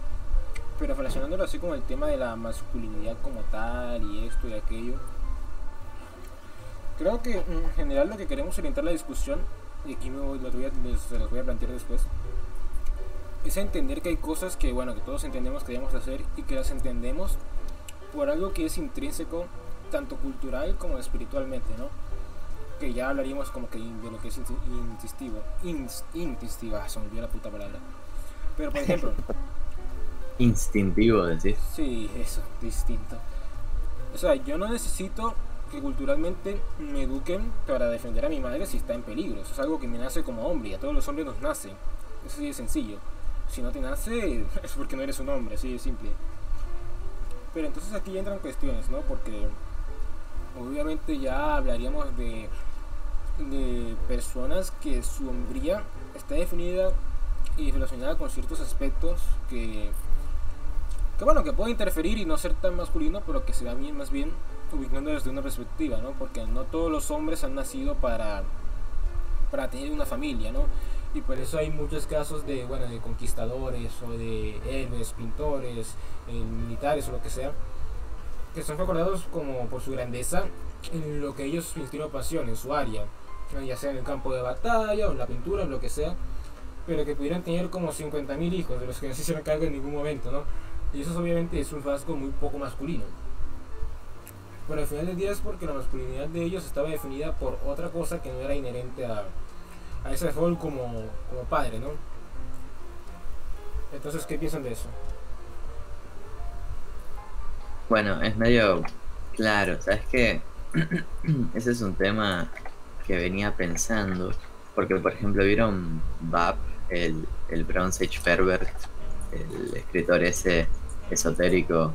pero relacionándolo así con el tema de la masculinidad como tal y esto y aquello. Creo que en general lo que queremos orientar la discusión, y aquí me voy, a, se los voy a plantear después, es entender que hay cosas que, bueno, que todos entendemos que debemos hacer y que las entendemos por algo que es intrínseco, tanto cultural como espiritualmente, ¿no? Que ya hablaríamos como que de lo que es. Ins- instintiva, se me olvidó la puta palabra. Pero por ejemplo, Instintivo, decís. Sí, eso, distinto. O sea, yo no necesito que culturalmente me eduquen para defender a mi madre si está en peligro. Eso es algo que me nace como hombre y a todos los hombres nos nace. Eso sí es sencillo. Si no te nace, es porque no eres un hombre, así de simple. Pero entonces aquí entran cuestiones, ¿no? Porque obviamente ya hablaríamos de, de personas que su hombría está definida y relacionada con ciertos aspectos que que bueno, que puede interferir y no ser tan masculino, pero que se va más bien ubicando desde una perspectiva, ¿no? Porque no todos los hombres han nacido para, para tener una familia, ¿no? Y por eso hay muchos casos de, bueno, de conquistadores o de héroes, pintores, eh, militares o lo que sea, que son recordados como por su grandeza en lo que ellos inspiró pasión, en su área. Ya sea en el campo de batalla o en la pintura, en lo que sea, pero que pudieran tener como 50.000 hijos, de los que no se hicieron cargo en ningún momento, ¿no? Y eso obviamente es un rasgo muy poco masculino. Pero al final del día es porque la masculinidad de ellos estaba definida por otra cosa que no era inherente a, a ese rol como, como padre, ¿no? Entonces, ¿qué piensan de eso? Bueno, es medio claro, ¿sabes qué? Ese es un tema que venía pensando, porque por ejemplo vieron Bab, el, el Bronze Age Pervert, el escritor ese esotérico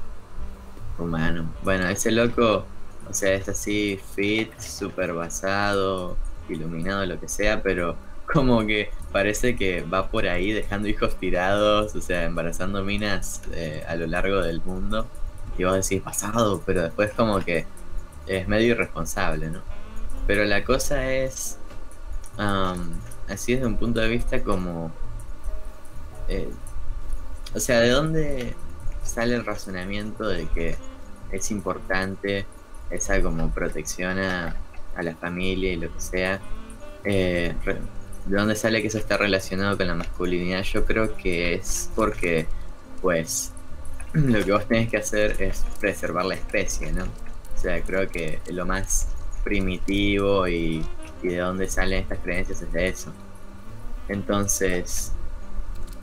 humano. Bueno, ese loco, o sea, es así fit, súper basado, iluminado, lo que sea, pero como que parece que va por ahí dejando hijos tirados, o sea, embarazando minas eh, a lo largo del mundo. Y vos decís pasado, pero después como que es medio irresponsable, ¿no? Pero la cosa es, así desde un punto de vista como... eh, o sea, ¿de dónde sale el razonamiento de que es importante esa como protección a, a la familia y lo que sea? eh, ¿De dónde sale que eso está relacionado con la masculinidad? Yo creo que es porque, pues, lo que vos tenés que hacer es preservar la especie, ¿no? O sea, creo que lo más primitivo y, de dónde salen estas creencias es de eso. Entonces,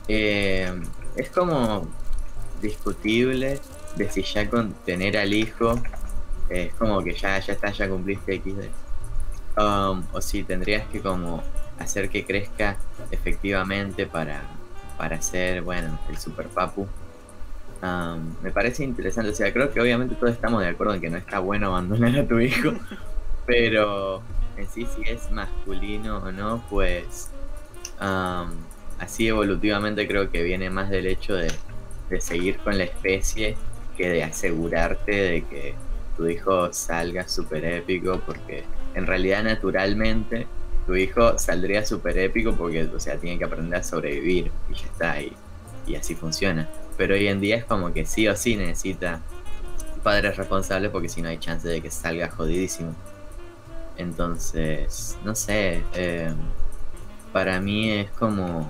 eh, es como discutible de si ya con tener al hijo es como que ya, ya está, ya cumpliste X. Um, o si tendrías que como hacer que crezca efectivamente para, para ser, bueno, el super papu. Um, me parece interesante, o sea, creo que obviamente todos estamos de acuerdo en que no está bueno abandonar a tu hijo, pero en sí si es masculino o no, pues um, así evolutivamente creo que viene más del hecho de, de seguir con la especie que de asegurarte de que tu hijo salga súper épico, porque en realidad naturalmente tu hijo saldría súper épico porque, o sea, tiene que aprender a sobrevivir y ya está, y, y así funciona. Pero hoy en día es como que sí o sí necesita padres responsables porque si no hay chance de que salga jodidísimo. Entonces, no sé, eh, para mí es como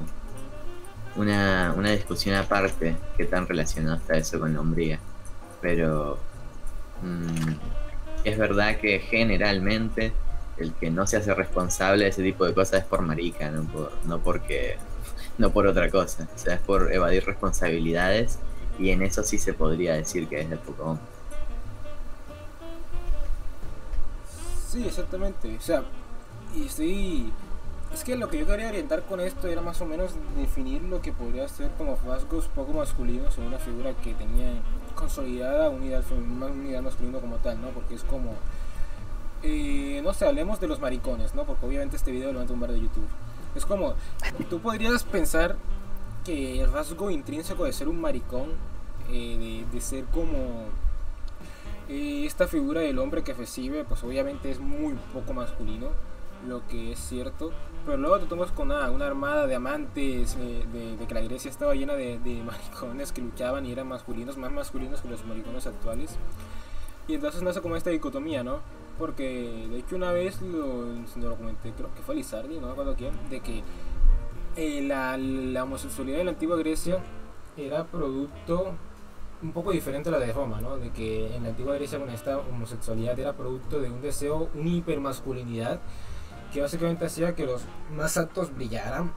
una, una discusión aparte que tan relacionado está eso con la hombría. Pero mm, es verdad que generalmente el que no se hace responsable de ese tipo de cosas es por marica, no por, no porque no por otra cosa, o sea, es por evadir responsabilidades y en eso sí se podría decir que es de poco hombre. Sí, exactamente. O sea, y estoy. Es que lo que yo quería orientar con esto era más o menos definir lo que podría ser como rasgos poco masculinos en una figura que tenía consolidada unidad, unidad masculina como tal, ¿no? Porque es como. eh, no sé, hablemos de los maricones, ¿no? Porque obviamente este video lo van a tumbar de YouTube. Es como. Tú podrías pensar que el rasgo intrínseco de ser un maricón, eh, de ser como eh, esta figura del hombre que recibe, pues obviamente es muy poco masculino, lo que es cierto. Pero luego te tomas con una, armada de amantes, eh, de, de que la Grecia estaba llena de, de maricones que luchaban y eran masculinos, más masculinos que los maricones actuales. Y entonces nace como esta dicotomía, ¿no? Porque de hecho una vez lo, lo comenté, creo que fue Lizardi, no me acuerdo quién, de que eh, la, la homosexualidad en la antigua Grecia era producto un poco diferente a la de Roma, ¿no? De que en la antigua Grecia con esta homosexualidad era producto de un deseo, una hipermasculinidad, que básicamente hacía que los más aptos brillaran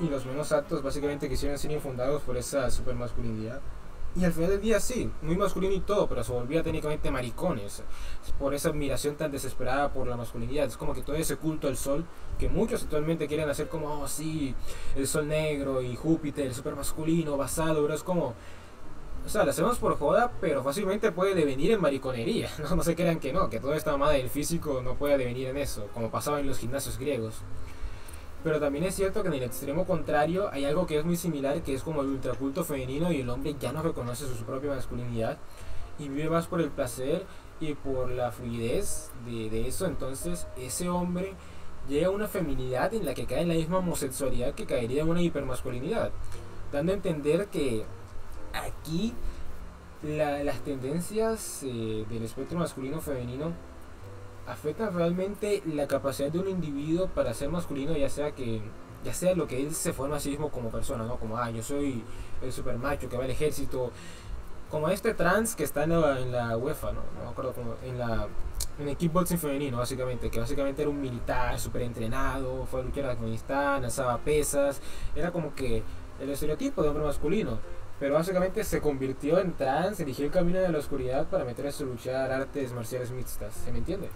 y los menos aptos básicamente quisieran ser infundados por esa supermasculinidad. Y al final del día sí, muy masculino y todo, pero se volvía técnicamente maricones por esa admiración tan desesperada por la masculinidad. Es como que todo ese culto al sol que muchos actualmente quieren hacer como, oh sí, el sol negro y Júpiter, el super masculino, basado, pero es como, o sea, lo hacemos por joda, pero fácilmente puede devenir en mariconería. No, no se crean que no, que toda esta mamada del físico no puede devenir en eso, como pasaba en los gimnasios griegos. Pero también es cierto que en el extremo contrario hay algo que es muy similar, que es como el ultraculto femenino y el hombre ya no reconoce su propia masculinidad y vive más por el placer y por la fluidez de, de eso. Entonces ese hombre llega a una feminidad en la que cae en la misma homosexualidad que caería en una hipermasculinidad, dando a entender que aquí la- las tendencias eh, del espectro masculino-femenino afectan realmente la capacidad de un individuo para ser masculino, ya sea que ya sea lo que él se forma a sí mismo como persona, ¿no? Como, ah, yo soy el super macho que va al ejército, como este trans que está en la, UEFA, ¿no? No acuerdo cómo, en la en el kickboxing femenino, básicamente, que básicamente era un militar súper entrenado, fue a luchar en Afganistán, alzaba pesas, era como que el estereotipo de hombre masculino. Pero básicamente se convirtió en trans, eligió el camino de la oscuridad para meterse a luchar artes marciales mixtas. ¿Se me entiende?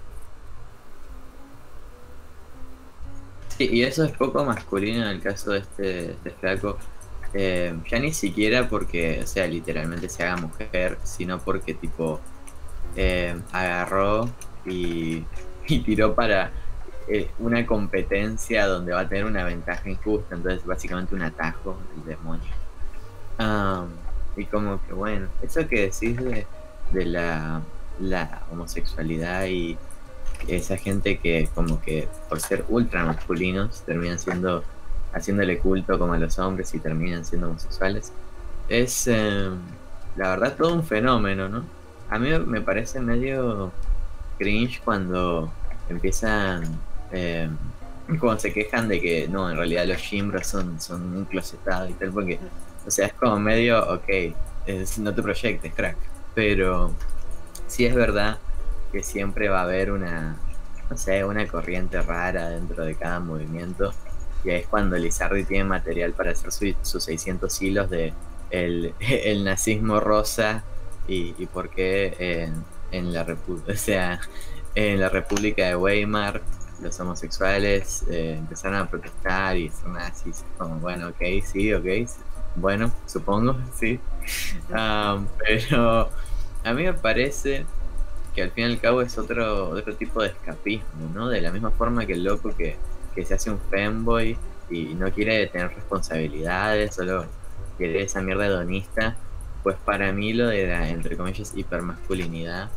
Sí, y eso es poco masculino en el caso de este, este flaco. Eh, ya ni siquiera porque, o sea, literalmente se haga mujer, sino porque tipo eh, agarró y, y tiró para eh, una competencia donde va a tener una ventaja injusta, entonces básicamente un atajo del demonio. Am, y como que bueno, eso que decís de, de la, la homosexualidad y esa gente que como que por ser ultra masculinos terminan siendo haciéndole culto como a los hombres y terminan siendo homosexuales es eh, la verdad todo un fenómeno no a mí me parece medio cringe cuando empiezan eh, como se quejan de que no, en realidad los Jimbros son, son un closetado y tal, porque, o sea, es como medio, ok, no te proyectes, crack, pero sí es verdad que siempre va a haber una, no sé, una corriente rara dentro de cada movimiento, y es cuando Lizardi tiene material para hacer sus 600 hilos de el, el nazismo rosa y, y por qué en, en la República, o sea, en la República de Weimar los homosexuales eh, empezaron a protestar y son nazis. Como, bueno, ok, sí, ok, bueno, supongo, sí. Um, pero a mí me parece que al fin y al cabo es otro, otro tipo de escapismo, ¿no? De la misma forma que el loco que, que se hace un fanboy y no quiere tener responsabilidades, solo quiere esa mierda hedonista, pues para mí lo de la, entre comillas, hipermasculinidad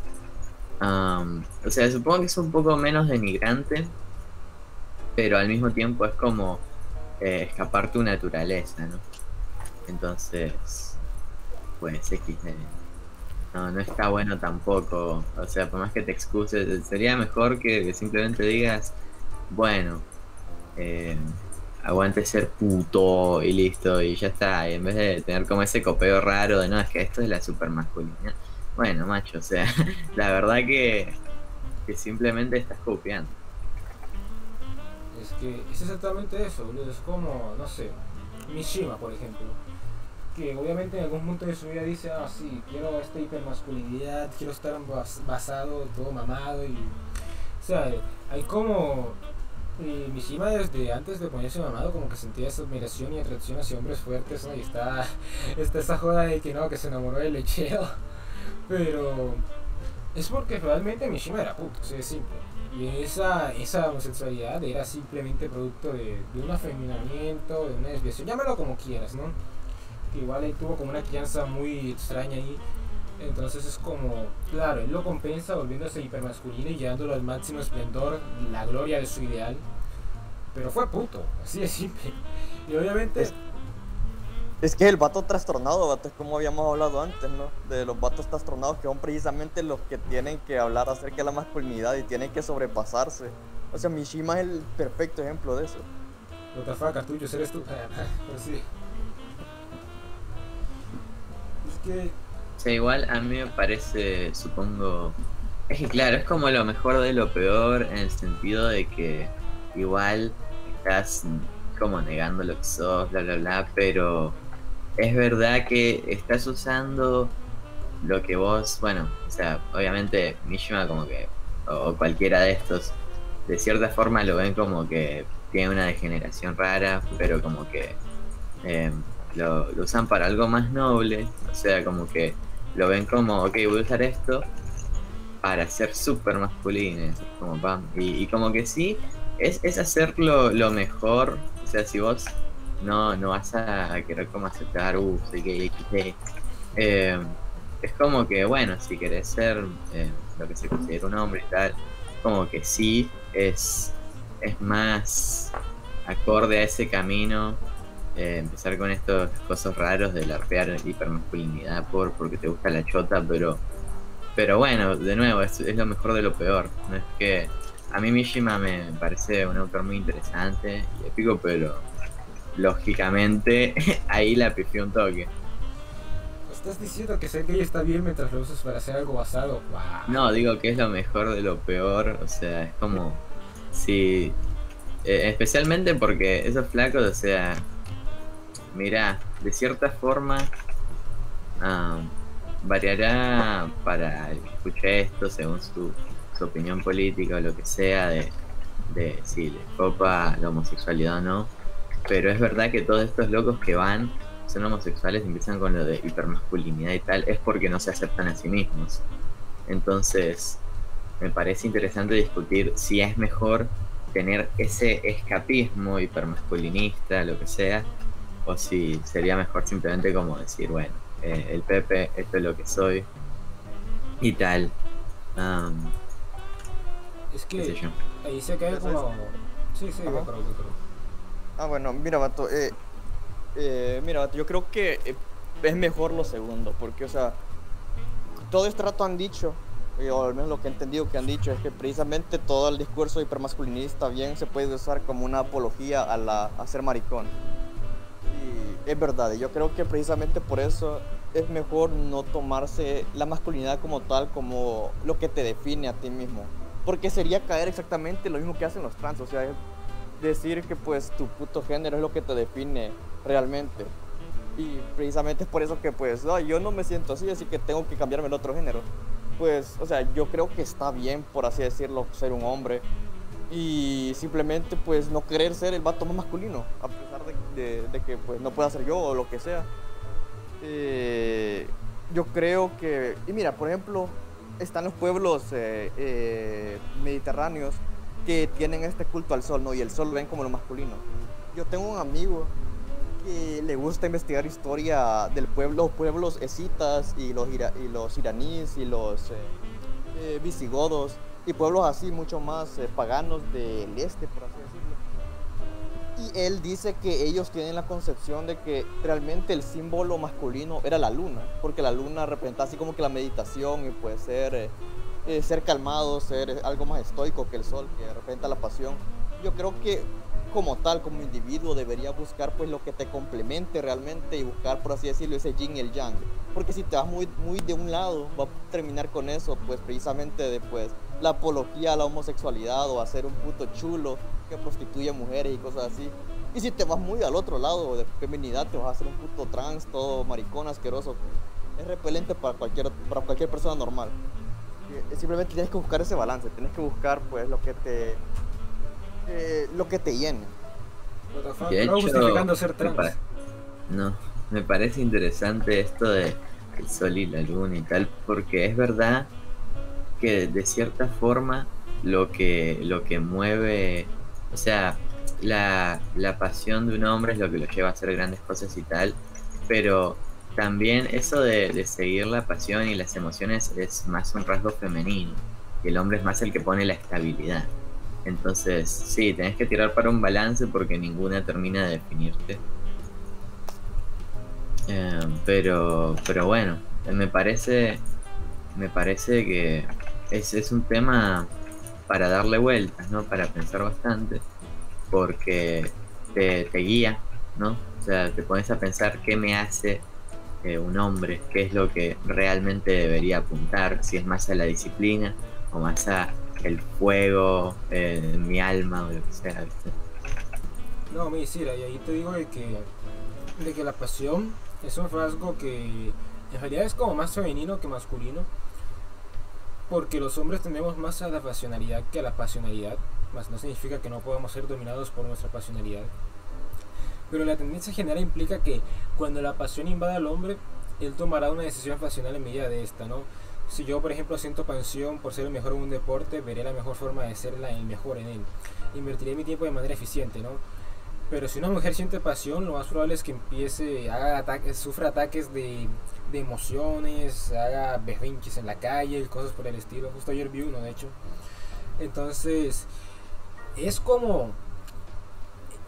Um, o sea, supongo que es un poco menos denigrante, pero al mismo tiempo es como eh, escapar tu naturaleza, ¿no? Entonces, pues X. no, no está bueno tampoco. O sea, por más que te excuses, sería mejor que simplemente digas, bueno, eh, aguante ser puto y listo, y ya está. Y en vez de tener como ese copeo raro de no, es que esto es la super masculina bueno, macho, o sea, la verdad que, que simplemente estás copiando. Es que es exactamente eso, boludo. Es como, no sé, Mishima, por ejemplo. Que obviamente en algún punto de su vida dice, ah, sí, quiero esta hipermasculinidad, quiero estar basado, todo mamado y... O sea, hay como... Y Mishima desde antes de ponerse mamado como que sentía esa admiración y atracción hacia hombres fuertes, ¿no? Y está, está esa joda de que no, que se enamoró del lechero. Pero es porque realmente Mishima era puto, así de simple. Y esa, esa homosexualidad era simplemente producto de, de un afeminamiento, de una desviación, llámalo como quieras, ¿no? Que igual él tuvo como una crianza muy extraña ahí. Entonces es como, claro, él lo compensa volviéndose hipermasculino y llevándolo al máximo esplendor, la gloria de su ideal. Pero fue puto, así de simple. Y obviamente... Es que el vato trastornado, vato, es como habíamos hablado antes, ¿no? De los vatos trastornados que son precisamente los que tienen que hablar acerca de la masculinidad y tienen que sobrepasarse. O sea, Mishima es el perfecto ejemplo de eso. Te facas, tuyo, eres tú. Sí. O sea, igual a mí me parece, supongo. Es que claro, es como lo mejor de lo peor en el sentido de que igual estás como negando lo que sos, bla, bla, bla, pero es verdad que estás usando lo que vos, bueno, o sea, obviamente Mishima como que, o cualquiera de estos, de cierta forma lo ven como que tiene una degeneración rara, pero como que em, lo, usan para algo más noble, o sea, como que lo ven como, ok, voy a usar esto para ser súper masculino, como pam, y, como que sí, es, es hacerlo lo mejor, o sea, si vos no, no vas a querer como aceptar, uh, gay, eh, es como que, bueno, si querés ser eh, lo que se considera un hombre y tal, como que sí, es, es más acorde a ese camino, eh, empezar con estos cosas raros de larpear hipermasculinidad por, porque te gusta la chota, pero, pero bueno, de nuevo, es, es lo mejor de lo peor, no es que... A mí Mishima me parece un autor muy interesante y épico, pero lógicamente ahí la pifió un toque. ¿Estás diciendo que ser gay está bien mientras lo usas para hacer algo basado? No, digo que es lo mejor de lo peor, o sea, es como si... Eh, especialmente porque esos flacos, o sea, mira, de cierta forma variará para el que escuche esto según su, opinión política o lo que sea de, de si le copa la homosexualidad o no pero es verdad que todos estos locos que van, son homosexuales empiezan con lo de hipermasculinidad y tal, es porque no se aceptan a sí mismos. Entonces, me parece interesante discutir si es mejor tener ese escapismo hipermasculinista, lo que sea, o si sería mejor simplemente como decir, bueno, eh, el Pepe, esto es lo que soy y tal. es que ahí se cae como... Sí, sí, Ah, bueno, mira, Vato, eh, eh, mira, Vato, yo creo que eh, es mejor lo segundo, porque, o sea, todo este rato han dicho o al menos lo que he entendido que han dicho, es que precisamente todo el discurso hipermasculinista bien se puede usar como una apología a, la, a ser maricón. Es verdad, yo creo que precisamente por eso es mejor no tomarse la masculinidad como tal, como lo que te define a ti mismo. Porque sería caer exactamente lo mismo que hacen los trans, o sea, decir que pues tu puto género es lo que te define realmente. Y precisamente es por eso que pues yo no me siento así, así que tengo que cambiarme el otro género. Pues, o sea, yo creo que está bien, por así decirlo, ser un hombre. Y simplemente pues no querer ser el vato más masculino, de, que pues no pueda ser yo o lo que sea. Eh, yo creo que, y mira, por ejemplo, están los pueblos eh, eh, mediterráneos que tienen este culto al sol, ¿no? Y el sol ven como lo masculino. Yo tengo un amigo que le gusta investigar historia del pueblo, los pueblos escitas y los, iraníes y los visigodos y pueblos así mucho más paganos del este, por. Y él dice que ellos tienen la concepción de que realmente el símbolo masculino era la luna, porque la luna representa así como que la meditación y puede ser ser calmado, ser algo más estoico que el sol, que representa la pasión. Yo creo que como tal, como individuo, debería buscar pues lo que te complemente realmente y buscar, por así decirlo, ese yin y el yang. Porque si te vas muy, muy de un lado, va a terminar con eso, pues precisamente después la apología a la homosexualidad o a ser un puto chulo que prostituye mujeres y cosas así. Y si te vas muy al otro lado de feminidad, te vas a hacer un puto trans, todo maricón, asqueroso. Es repelente para cualquier, para cualquier persona normal. Simplemente tienes que buscar ese balance, tienes que buscar pues lo que te eh, lo que te llene. De hecho, justificando ser trans. no, me parece interesante esto de el sol y la luna y tal, porque es verdad que de cierta forma lo que, lo que mueve, o sea, la, la pasión de un hombre es lo que lo lleva a hacer grandes cosas y tal, pero también eso de, de, seguir la pasión y las emociones es más un rasgo femenino, y el hombre es más el que pone la estabilidad. Entonces, sí, tenés que tirar para un balance porque ninguna termina de definirte. Eh, pero, pero bueno, me parece, me parece que es, es un tema para darle vueltas, ¿no? Para pensar bastante, porque te, guía, ¿no? O sea, te pones a pensar qué me hace eh, un hombre, qué es lo que realmente debería apuntar, si es más a la disciplina o más a el fuego en mi alma o lo que sea. No, me sí, y ahí te digo de que, de que la pasión es un rasgo que en realidad es como más femenino que masculino. Porque los hombres tenemos más a la pasionalidad que a la pasionalidad. Más no significa que no podamos ser dominados por nuestra pasionalidad. Pero la tendencia general implica que cuando la pasión invada al hombre, él tomará una decisión pasional en medida de esta, ¿no? Si yo, por ejemplo, siento pasión por ser el mejor en un deporte, veré la mejor forma de ser el mejor en él. Invertiré mi tiempo de manera eficiente, ¿no? Pero si una mujer siente pasión, lo más probable es que empiece, haga ataques, sufra ataques de, de emociones, haga berrinches en la calle, cosas por el estilo. Justo ayer vi uno, de hecho. Entonces, es como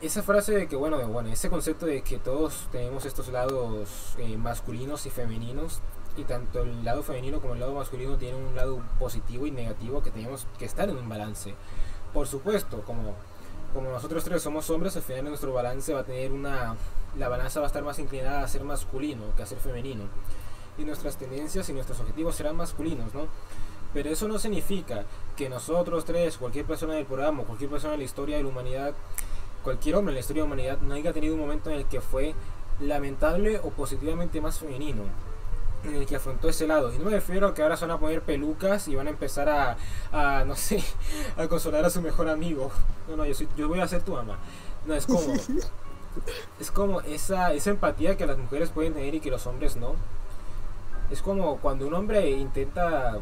esa frase de que, bueno, bueno, ese concepto de que todos tenemos estos lados eh, masculinos y femeninos, y tanto el lado femenino como el lado masculino tienen un lado positivo y negativo que tenemos que estar en un balance. Por supuesto, como, como nosotros tres somos hombres, al final nuestro balance va a tener una... La balanza va a estar más inclinada a ser masculino que a ser femenino. Y nuestras tendencias y nuestros objetivos serán masculinos, ¿no? Pero eso no significa que nosotros tres, cualquier persona del programa, cualquier persona en la historia de la humanidad, cualquier hombre en la historia de la humanidad no haya tenido un momento en el que fue lamentable o positivamente más femenino en el que afrontó ese lado. Y no me refiero a que ahora se van a poner pelucas y van a empezar a, no sé, a consolar a su mejor amigo. No, no, yo voy a ser tu mamá. No, es como, es como esa, esa empatía que las mujeres pueden tener y que los hombres no. Es como cuando un hombre intenta,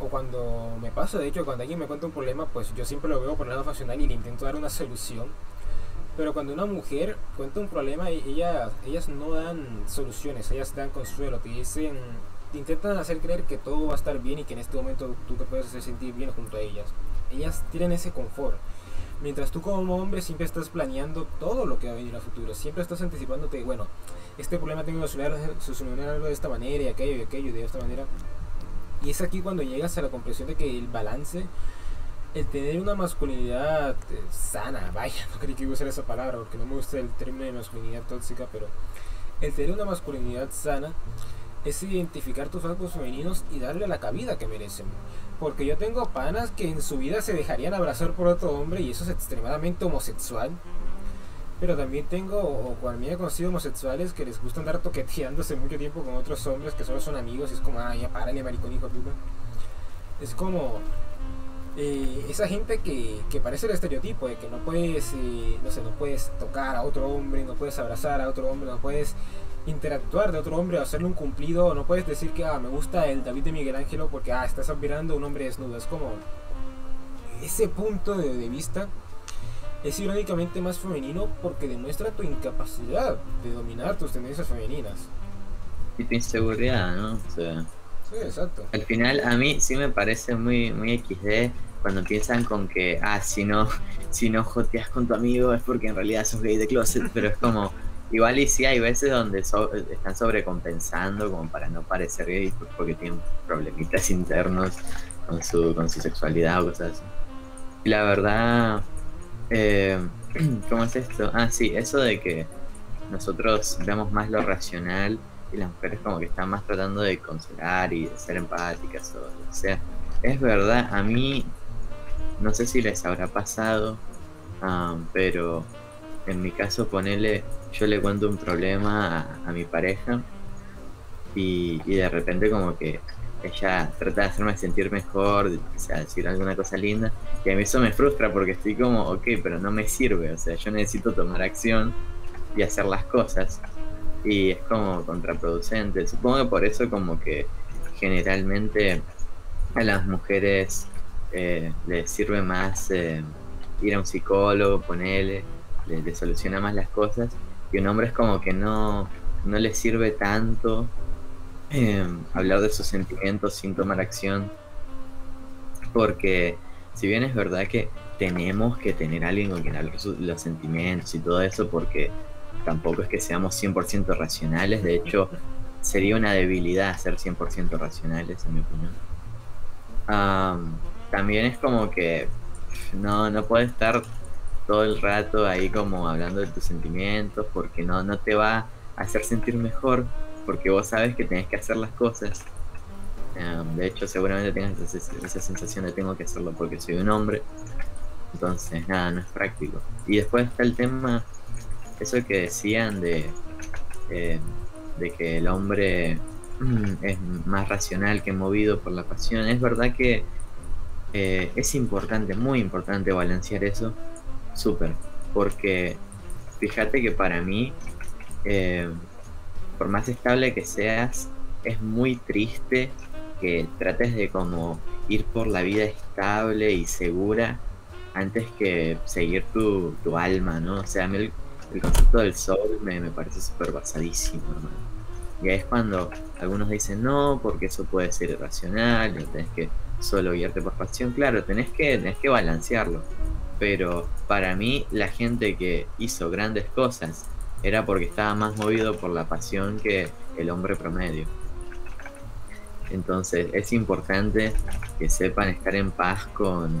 o cuando me pasa, de hecho, cuando alguien me cuenta un problema, pues yo siempre lo veo por el lado racional y le intento dar una solución pero cuando una mujer cuenta un problema, e-, ella, ellas no dan soluciones, ellas dan consuelo, te dicen, te intentan hacer creer que todo va a estar bien y que en este momento tú te puedes hacer sentir bien junto a ellas. Ellas tienen ese confort. Mientras tú como hombre siempre estás planeando todo lo que va a venir a futuro, siempre estás anticipándote, bueno, este problema tengo que solucionarlo de esta manera y aquello y aquello de esta manera. Y es aquí cuando llegas a la comprensión de que el balance, el tener una masculinidad eh, sana, vaya, no creí que iba a usar esa palabra porque no me gusta el término de masculinidad tóxica, pero el tener una masculinidad sana es identificar tus rasgos femeninos y darle la cabida que merecen. Porque yo tengo panas que en su vida se dejarían abrazar por otro hombre y eso es extremadamente homosexual. Pero también tengo, o cuando me he conocido homosexuales que les gusta andar toqueteándose mucho tiempo con otros hombres que solo son amigos y es como, ay, ya párale, maricón, hijo puta. Es como eh, esa gente que, que parece el estereotipo de que no puedes, eh, no sé, no puedes tocar a otro hombre, no puedes abrazar a otro hombre, no puedes interactuar de otro hombre o hacerle un cumplido, no puedes decir que ah, me gusta el David de Miguel Ángelo porque ah, estás admirando a un hombre desnudo. Es como ese punto de, de vista es irónicamente más femenino porque demuestra tu incapacidad de dominar tus tendencias femeninas. Y tu inseguridad, ¿no? O sea, Sí, exacto. al final a mí sí me parece muy, muy XD cuando piensan con que, ah, si no, si no joteas con tu amigo es porque en realidad sos gay de closet, pero es como, igual y sí hay veces donde so- están sobrecompensando como para no parecer gay porque tienen problemitas internos con su, con su sexualidad o cosas así. Y la verdad, eh, ¿cómo es esto? Ah, sí, eso de que nosotros vemos más lo racional y las mujeres como que están más tratando de consolar y de ser empáticas o lo que sea. Es verdad, a mí no sé si les habrá pasado, ah, pero en mi caso ponele, yo le cuento un problema a, mi pareja y, de repente como que ella trata de hacerme sentir mejor, o sea, decir alguna cosa linda, y a mí eso me frustra porque estoy como, ok, pero no me sirve, o sea, yo necesito tomar acción y hacer las cosas, y es como contraproducente. Supongo que por eso como que generalmente a las mujeres eh, les sirve más eh, ir a un psicólogo, ponele, le, le soluciona más las cosas, y un hombre es como que no, no le sirve tanto eh, hablar de sus sentimientos sin tomar acción, porque si bien es verdad que tenemos que tener a alguien con quien hablar los sentimientos y todo eso, porque tampoco es que seamos 100% racionales, de hecho sería una debilidad ser 100% racionales, en mi opinión. Am, también es como que no, no puedes estar todo el rato ahí como hablando de tus sentimientos, porque no, no te va a hacer sentir mejor, porque vos sabes que tenés que hacer las cosas. Am, de hecho, seguramente tengas esa, sensación de tengo que hacerlo porque soy un hombre. Entonces, nada, no es práctico. Y después está el tema, eso que decían de, eh, de que el hombre mm, es más racional que movido por la pasión. Es verdad que eh, es importante, muy importante balancear eso, súper, porque fíjate que para mí, eh, por más estable que seas, es muy triste que trates de como ir por la vida estable y segura antes que seguir tu, tu alma, ¿no? O sea, a mí el, concepto del soul me, me parece súper basadísimo, hermano. Y ahí es cuando algunos dicen, no, porque eso puede ser irracional, tenés que solo guiarte por pasión. Claro, tenés que, tenés que balancearlo. Pero para mí, la gente que hizo grandes cosas era porque estaba más movido por la pasión que el hombre promedio. Entonces es importante que sepan estar en paz con,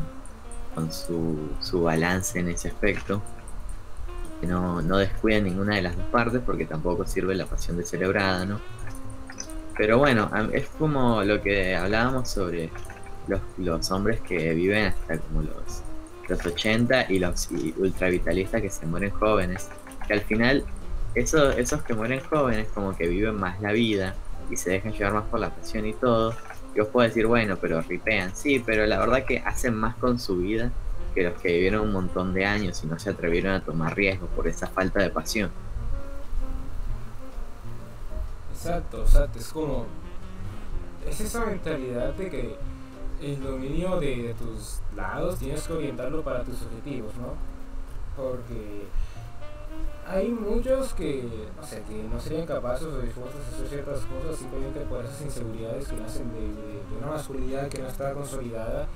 con su, su balance en ese aspecto. Que no, no descuiden ninguna de las dos partes porque tampoco sirve la pasión descerebrada, ¿no? Pero bueno, es como lo que hablábamos sobre los, los hombres que viven hasta como los, los 80 y los y ultravitalistas que se mueren jóvenes. Que al final, eso, esos que mueren jóvenes como que viven más la vida y se dejan llevar más por la pasión y todo. Y os puedo decir, bueno, pero ripean, sí, pero la verdad que hacen más con su vida que los que vivieron un montón de años y no se atrevieron a tomar riesgos por esa falta de pasión. Exacto, exacto, es como. Es esa mentalidad de que el dominio de, tus lados tienes que orientarlo para tus objetivos, ¿no? Porque hay muchos que, no sé, que no serían capaces o dispuestos a hacer ciertas cosas simplemente por esas inseguridades que nacen de, de- de una masculinidad que no está consolidada.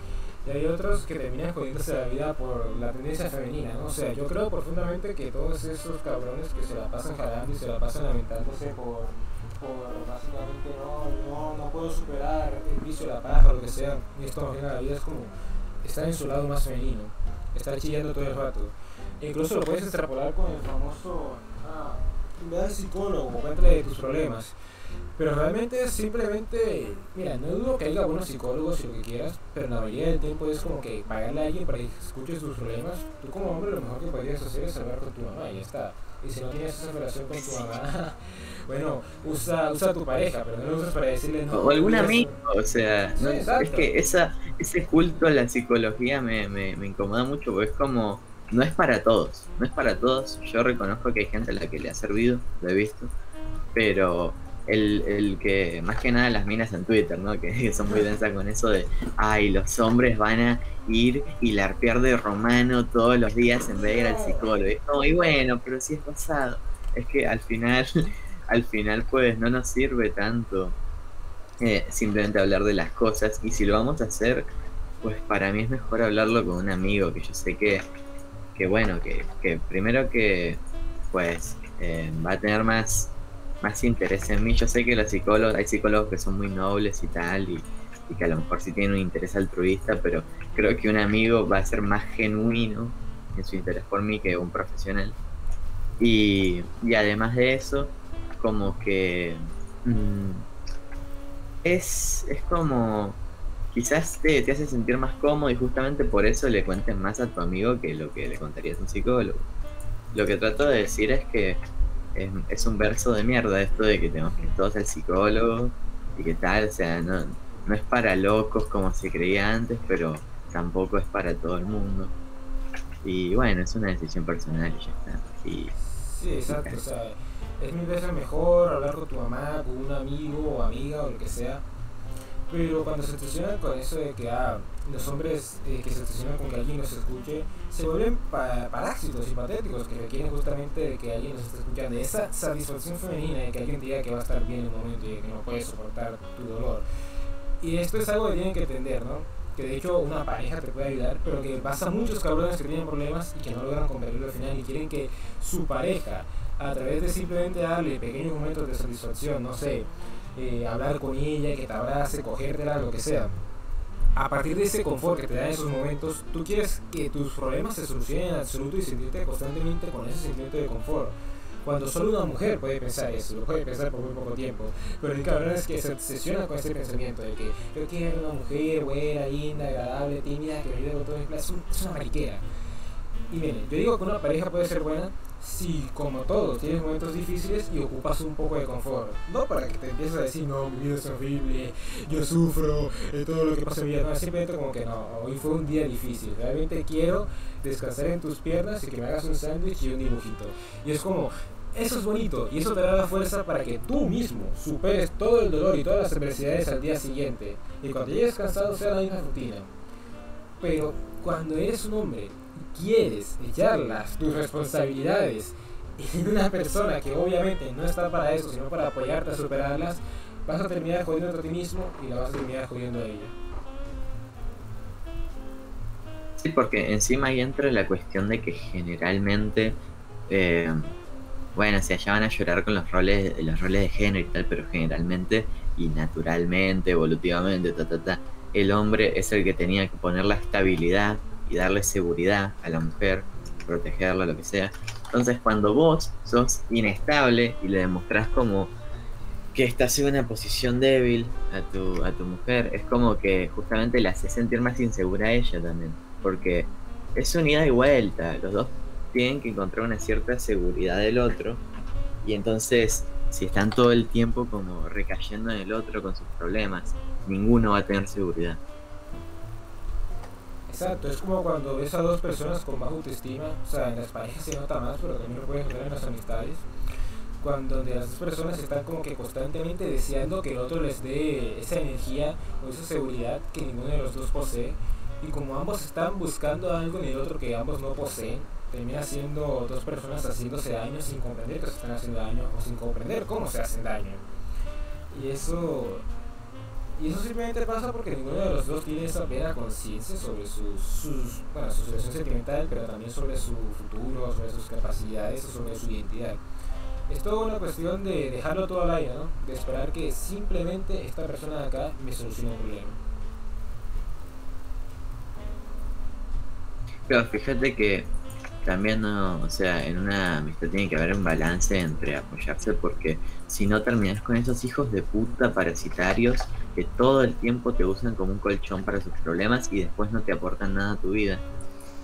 Y hay otros que terminan jodiéndose la vida por la tendencia femenina, ¿no? O sea, yo creo profundamente que todos esos cabrones que se la pasan jalando y se la pasan lamentándose por por básicamente no, no, no puedo superar el vicio de la paja lo que sea, y esto a la vida es como estar en su lado más femenino, estar chillando todo el rato. E incluso lo puedes extrapolar con el famoso, ah, ve al psicólogo, cuéntale tus problemas. Pero realmente simplemente, mira, no dudo que haya buenos psicólogos y lo que quieras, pero la mayoría del tiempo es como que pagarle a alguien para que escuches tus problemas. Tú como hombre lo mejor que podrías hacer es hablar con tu mamá y ya está. Y si no tienes esa relación con tu mamá, bueno, usa, usa a tu pareja, pero no lo usas para decirle no. O algún amigo, o sea, no- es que esa, ese culto a la psicología me, me, me incomoda mucho porque es como, no es para todos, no es para todos. Yo reconozco que hay gente a la que le ha servido, lo he visto, pero el, el que, más que nada las minas en Twitter, ¿no? Que, son muy densas con eso de, ay, los hombres van a ir y larpear de romano todos los días en vez de ir al psicólogo. Y como, y bueno, pero si es pasado. Es que al final, al final pues no nos sirve tanto eh, simplemente hablar de las cosas y si lo vamos a hacer, pues para mí es mejor hablarlo con un amigo que yo sé que, que bueno, que, que primero que pues eh, va a tener más, más interés en mí. Yo sé que los psicólogos, hay psicólogos que son muy nobles y tal y, que a lo mejor sí tienen un interés altruista, pero creo que un amigo va a ser más genuino en su interés por mí que un profesional. Y, y además de eso, como que mm, es, es como quizás te, te hace sentir más cómodo y justamente por eso le cuentes más a tu amigo que lo que le contarías un psicólogo. Lo que trato de decir es que es, es un verso de mierda esto de que tenemos que ir todos al psicólogo y que tal, o sea, no, no es para locos como se creía antes, pero tampoco es para todo el mundo. Y bueno, es una decisión personal y ya está. Y Sí, exacto, o sea, es mil veces mejor hablar con tu mamá, con un amigo o amiga o lo que sea. Pero cuando se obsesionan con eso de que ah, los hombres eh, que se obsesionan con que alguien los escuche, se vuelven pa- parásitos y patéticos que requieren justamente de que alguien los esté escuchando. Esa satisfacción femenina de que alguien diga que va a estar bien en un momento y que no puede soportar tu dolor. Y esto es algo que tienen que entender, ¿no? Que de hecho una pareja te puede ayudar, pero que pasa muchos cabrones que tienen problemas y que no logran convertirlo al final y quieren que su pareja, a través de simplemente darle pequeños momentos de satisfacción, no sé, eh, hablar con ella, que te abrace, cogértela, lo que sea. A partir de ese confort que te da en esos momentos, tú quieres que tus problemas se solucionen en absoluto y sentirte constantemente con ese sentimiento de confort. Cuando solo una mujer puede pensar eso, lo puede pensar por muy poco tiempo. Pero el cabrón es que se obsesiona con ese pensamiento de que yo quiero una mujer buena, linda, agradable, tímida, que me ayude con todo mi plan. Es una mariquera. Y miren, yo digo que una pareja puede ser buena si, como todos, tienes momentos difíciles y ocupas un poco de confort. No para que te empieces a decir, no, mi vida es horrible, yo sufro, eh, todo lo que pasa en mi vida. No, simplemente como que no, hoy fue un día difícil. Realmente quiero descansar en tus piernas y que me hagas un sándwich y un dibujito. Y es como, eso es bonito y eso te da la fuerza para que tú mismo superes todo el dolor y todas las adversidades al día siguiente. Y cuando llegues cansado sea la misma rutina. Pero cuando eres un hombre quieres echar las, tus responsabilidades en una persona que obviamente no está para eso, sino para apoyarte a superarlas, vas a terminar jodiendo a ti mismo y la vas a terminar jodiendo a ella. Sí, porque encima ahí entra la cuestión de que generalmente, eh, bueno, o sea, van a llorar con los roles, los roles de género y tal, pero generalmente y naturalmente, evolutivamente, ta, ta, ta, el hombre es el que tenía que poner la estabilidad y darle seguridad a la mujer, protegerla, lo que sea. Entonces, cuando vos sos inestable y le demostrás como que estás en una posición débil a tu, a tu mujer, es como que justamente la hace sentir más insegura a ella también. Porque es un ida y vuelta. Los dos tienen que encontrar una cierta seguridad del otro. Y entonces, si están todo el tiempo como recayendo en el otro con sus problemas, ninguno va a tener seguridad. Exacto, es como cuando ves a dos personas con baja autoestima, o sea, en las parejas se nota más, pero también lo puedes ver en las amistades, cuando las dos personas están como que constantemente deseando que el otro les dé esa energía o esa seguridad que ninguno de los dos posee, y como ambos están buscando algo en el otro que ambos no poseen, termina siendo dos personas haciéndose daño sin comprender que se están haciendo daño o sin comprender cómo se hacen daño. Y eso y eso simplemente pasa porque ninguno de los dos tiene esa plena conciencia sobre sus, sus, bueno, su situación sentimental, pero también sobre su futuro, sobre sus capacidades sobre su identidad. es toda una cuestión de dejarlo todo al aire, ¿no? De esperar que simplemente esta persona de acá me solucione un problema. Pero fíjate que también no, o sea, en una amistad tiene que haber un balance entre apoyarse porque si no terminas con esos hijos de puta parasitarios que todo el tiempo te usan como un colchón para sus problemas y después no te aportan nada a tu vida.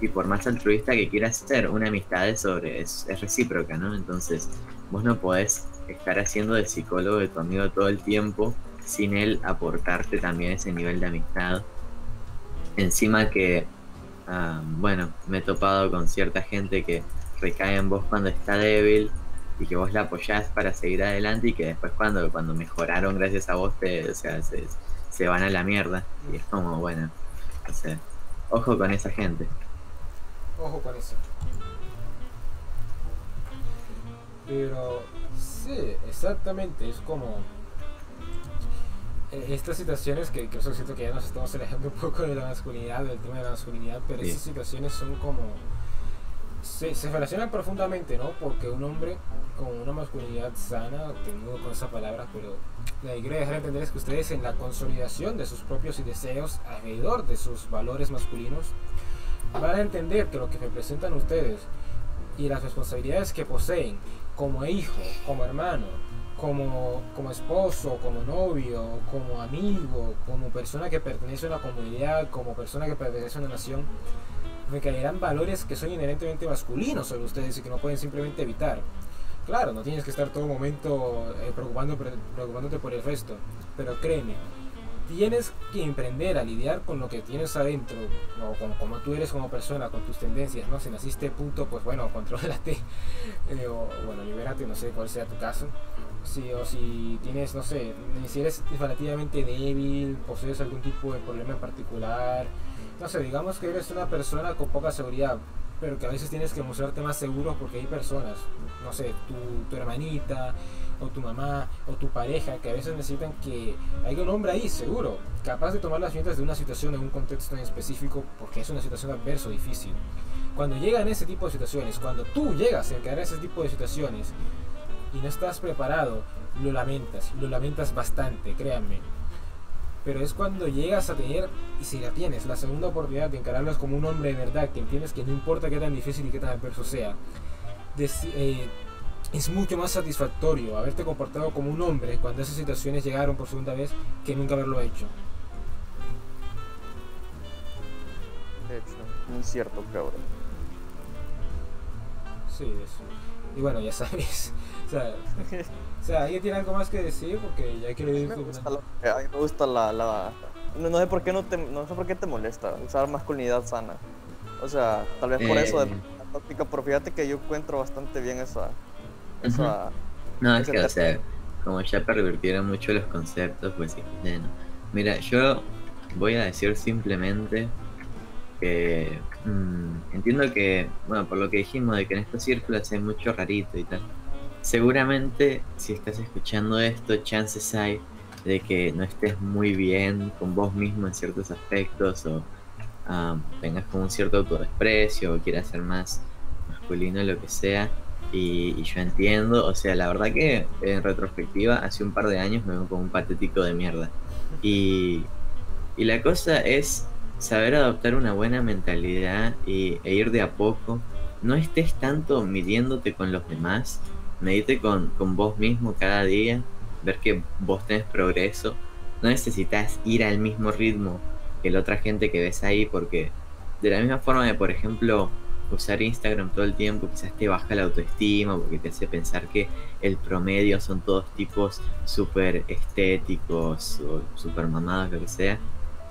Y por más altruista que quieras ser, una amistad es sobre es, es recíproca, ¿no? Entonces, vos no podés estar haciendo de psicólogo de tu amigo todo el tiempo sin él aportarte también ese nivel de amistad. Encima que Ah, bueno, me he topado con cierta gente que recae en vos cuando está débil y que vos la apoyás para seguir adelante y que después cuando, cuando mejoraron gracias a vos te, o sea, se, van a la mierda. Y es como, bueno, o sea, ojo con esa gente. Ojo con eso. Pero sí, exactamente, es como estas situaciones que, que siento que ya nos estamos alejando un poco de la masculinidad, del tema de la masculinidad, pero estas situaciones son como... Se, se, relacionan profundamente, ¿no? Porque un hombre con una masculinidad sana, tengo con esa palabra, pero la que quiero dejar entender es que ustedes en la consolidación de sus propios deseos alrededor de sus valores masculinos, van a entender que lo que representan ustedes y las responsabilidades que poseen como hijo, como hermano, como, como esposo, como novio, como amigo, como persona que pertenece a una comunidad, como persona que pertenece a una nación, recaerán valores que son inherentemente masculinos sobre ustedes y que no pueden simplemente evitar. Claro, no tienes que estar todo momento eh, preocupándote por el resto, pero créeme, tienes que emprender a lidiar con lo que tienes adentro, o con como tú eres como persona, con tus tendencias, ¿no? Si naciste punto, pues bueno, controlate, eh, o bueno, libérate, no sé cuál sea tu caso, si, o si tienes, no sé, si eres relativamente débil, posees algún tipo de problema en particular, no sé, digamos que eres una persona con poca seguridad, pero que a veces tienes que mostrarte más seguro porque hay personas, no sé, tu, tu hermanita, o tu mamá, o tu pareja, que a veces necesitan que haya un hombre ahí, seguro, capaz de tomar las riendas de una situación en un contexto en específico, porque es una situación adversa o difícil. Cuando llegan ese tipo de situaciones, cuando tú llegas a en ese tipo de situaciones, y no estás preparado, lo lamentas, lo lamentas bastante, créanme. Pero es cuando llegas a tener, y si la tienes, la segunda oportunidad de encararlas como un hombre de verdad, que entiendes que no importa qué tan difícil y qué tan adverso sea, eh, es mucho más satisfactorio haberte comportado como un hombre cuando esas situaciones llegaron por segunda vez que nunca haberlo hecho. De hecho, muy cierto, cabrón. Sí, eso. Y bueno, ya sabes. O sea, o sea, ¿alguien tiene algo más que decir? Porque ya quiero ir. Me gusta, la, a mí me gusta la, la no, no, sé por qué no te, no sé por qué te molesta usar masculinidad sana. O sea, tal vez por eso de eh. la tóxica, pero fíjate que yo encuentro bastante bien esa. esa No, es que, o sea, como ya pervirtieron mucho los conceptos, pues sí, bueno. Mira, yo voy a decir simplemente que mmm, entiendo que, bueno, por lo que dijimos de que en estos círculos hay mucho rarito y tal. Seguramente si estás escuchando esto, chances hay de que no estés muy bien con vos mismo en ciertos aspectos o tengas como un cierto autodesprecio o quieras ser más masculino, lo que sea. Y, yo entiendo, o sea, la verdad que en retrospectiva, hace un par de años me veo como un patético de mierda. Y, y la cosa es saber adoptar una buena mentalidad y, e ir de a poco. No estés tanto midiéndote con los demás, medite con, con vos mismo cada día, ver que vos tenés progreso. No necesitas ir al mismo ritmo que la otra gente que ves ahí, porque de la misma forma de, por ejemplo, usar Instagram todo el tiempo quizás te baja la autoestima, porque te hace pensar que el promedio son todos tipos súper estéticos o súper mamados, lo que sea.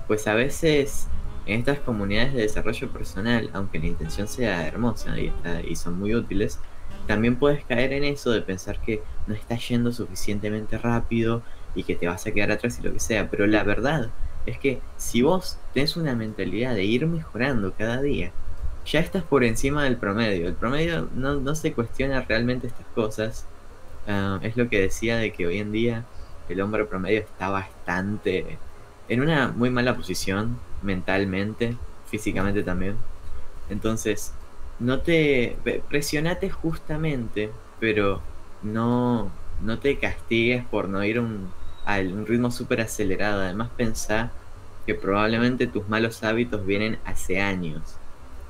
Pues a veces en estas comunidades de desarrollo personal, aunque la intención sea hermosa y, son muy útiles, también puedes caer en eso de pensar que no estás yendo suficientemente rápido y que te vas a quedar atrás y lo que sea. Pero la verdad es que si vos tenés una mentalidad de ir mejorando cada día, ya estás por encima del promedio. El promedio no, se cuestiona realmente estas cosas. Ah, es lo que decía de que hoy en día el hombre promedio está bastante en una muy mala posición mentalmente, físicamente también. Entonces, no te presionate justamente, pero no, no te castigues por no ir un, a un ritmo súper acelerado. Además, pensá que probablemente tus malos hábitos vienen hace años.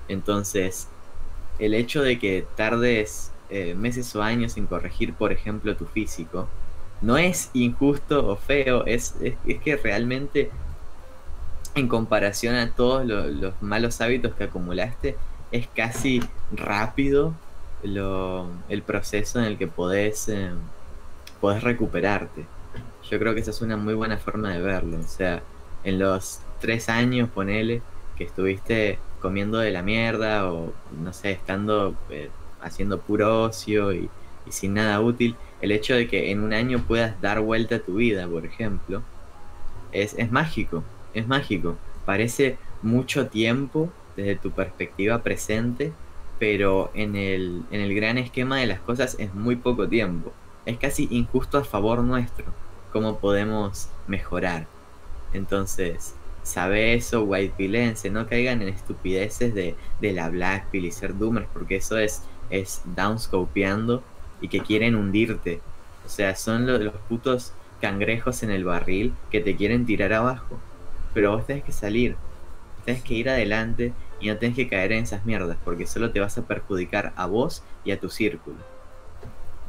Entonces, el hecho de que tardes eh, meses o años en corregir, por ejemplo, tu físico, no es injusto o feo, es, es, que realmente en comparación a todos los malos hábitos que acumulaste, es casi rápido el proceso en el que podés, eh, podés recuperarte. Yo creo que esa es una muy buena forma de verlo. O sea, en los tres años, ponele, que estuviste comiendo de la mierda o, no sé, estando eh, haciendo puro ocio y, y sin nada útil, el hecho de que en un año puedas dar vuelta a tu vida, por ejemplo, es, es mágico, es mágico. Parece mucho tiempo desde tu perspectiva presente, pero en el, en el gran esquema de las cosas es muy poco tiempo. Es casi injusto a favor nuestro, cómo podemos mejorar. Entonces, sabe eso, white pilense, no caigan en estupideces de, la black pill y ser doomers, porque eso es, es downscopeando y que quieren hundirte. O sea, son los putos cangrejos en el barril que te quieren tirar abajo. Pero vos tenés que salir, tenés que ir adelante y no tenés que caer en esas mierdas, porque solo te vas a perjudicar a vos y a tu círculo.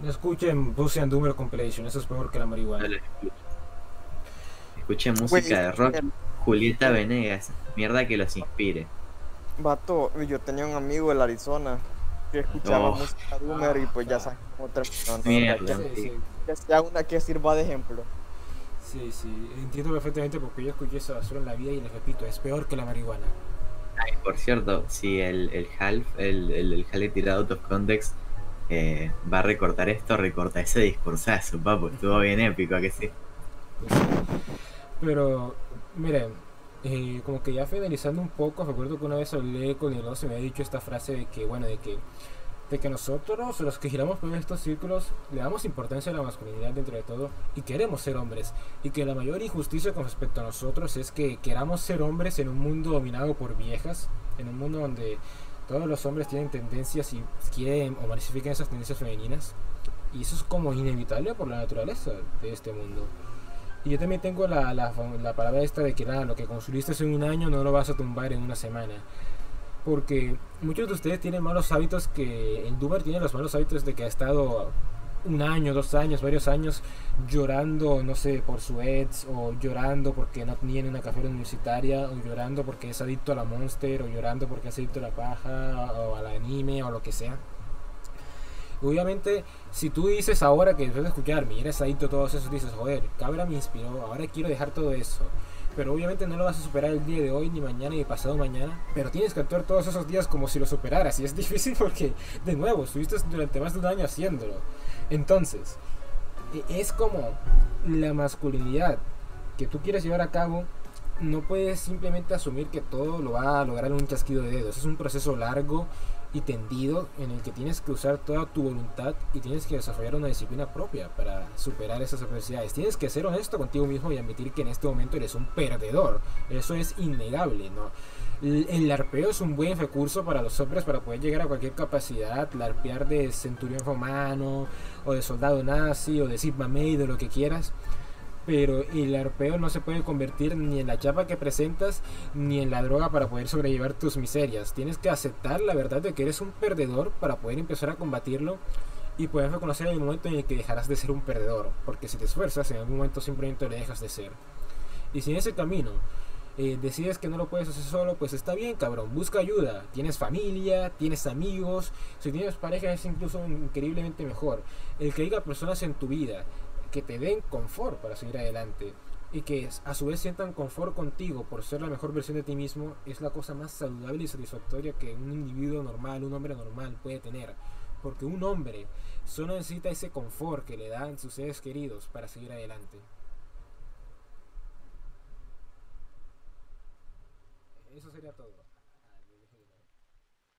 No escuchen Pussy and Doomer Compilation, eso es peor que la marihuana. escuchen. música de rock, Julieta Venegas, mierda que los inspire. Vato, yo tenía un amigo en Arizona que escuchaba Oh. música Doomer y pues ya sabes cómo terminó. ¿no? Mierda. Que- Sí, sí, Que sea una que sirva de ejemplo. sí, sí, entiendo perfectamente porque yo escuché esa basura en la vida y les repito, es peor que la marihuana. Ay, por cierto, si el, el half, el, el, el Jale tirado out of context eh, va a recortar esto, recorta ese discursazo, papo, estuvo bien épico, ¿a que sí? Pero, miren, eh, como que ya finalizando un poco, recuerdo que una vez hablé con el y me había dicho esta frase de que, bueno, de que, de que nosotros, los que giramos por estos círculos, le damos importancia a la masculinidad dentro de todo y queremos ser hombres. Y que la mayor injusticia con respecto a nosotros es que queramos ser hombres en un mundo dominado por viejas, en un mundo donde todos los hombres tienen tendencias y quieren o magnifican esas tendencias femeninas. Y eso es como inevitable por la naturaleza de este mundo. Y yo también tengo la, la, la palabra esta de que nada, lo que construiste en un año no lo vas a tumbar en una semana. Porque muchos de ustedes tienen malos hábitos que el Doomer tiene los malos hábitos de que ha estado un año, dos años, varios años llorando, no sé, por su ex, o llorando porque no tiene una café universitaria, o llorando porque es adicto a la Monster, o llorando porque es adicto a la paja, o al anime, o lo que sea. Obviamente, si tú dices ahora que después de escuchar, mira, es adicto a todos esos, dices, joder, cabra me inspiró, ahora quiero dejar todo eso. Pero obviamente no lo vas a superar el día de hoy, ni mañana, ni pasado mañana. Pero tienes que actuar todos esos días como si lo superaras. Y es difícil porque, de nuevo, estuviste durante más de un año haciéndolo. Entonces, e- es como la masculinidad que tú quieres llevar a cabo. No puedes simplemente asumir que todo lo va a lograr en un chasquido de dedos. Es un proceso largo y tendido en el que tienes que usar toda tu voluntad y tienes que desarrollar una disciplina propia para superar esas adversidades. Tienes que ser honesto contigo mismo y admitir que en este momento eres un perdedor. Eso es innegable, ¿no? El larpeo es un buen recurso para los hombres para poder llegar a cualquier capacidad, larpear de centurión romano o de soldado nazi o de Sigma Maid o lo que quieras. Pero el arpeo no se puede convertir ni en la chapa que presentas ni en la droga para poder sobrellevar tus miserias. Tienes que aceptar la verdad de que eres un perdedor para poder empezar a combatirlo y poder reconocer el momento en el que dejarás de ser un perdedor. Porque si te esfuerzas, en algún momento simplemente lo dejas de ser. Y si en ese camino eh, decides que no lo puedes hacer solo, pues está bien, cabrón. Busca ayuda. Tienes familia, tienes amigos. Si tienes pareja es incluso increíblemente mejor. El que haya personas en tu vida que te den confort para seguir adelante y que a su vez sientan confort contigo por ser la mejor versión de ti mismo es la cosa más saludable y satisfactoria que un individuo normal, un hombre normal puede tener. Porque un hombre solo necesita ese confort que le dan sus seres queridos para seguir adelante. Eso sería todo.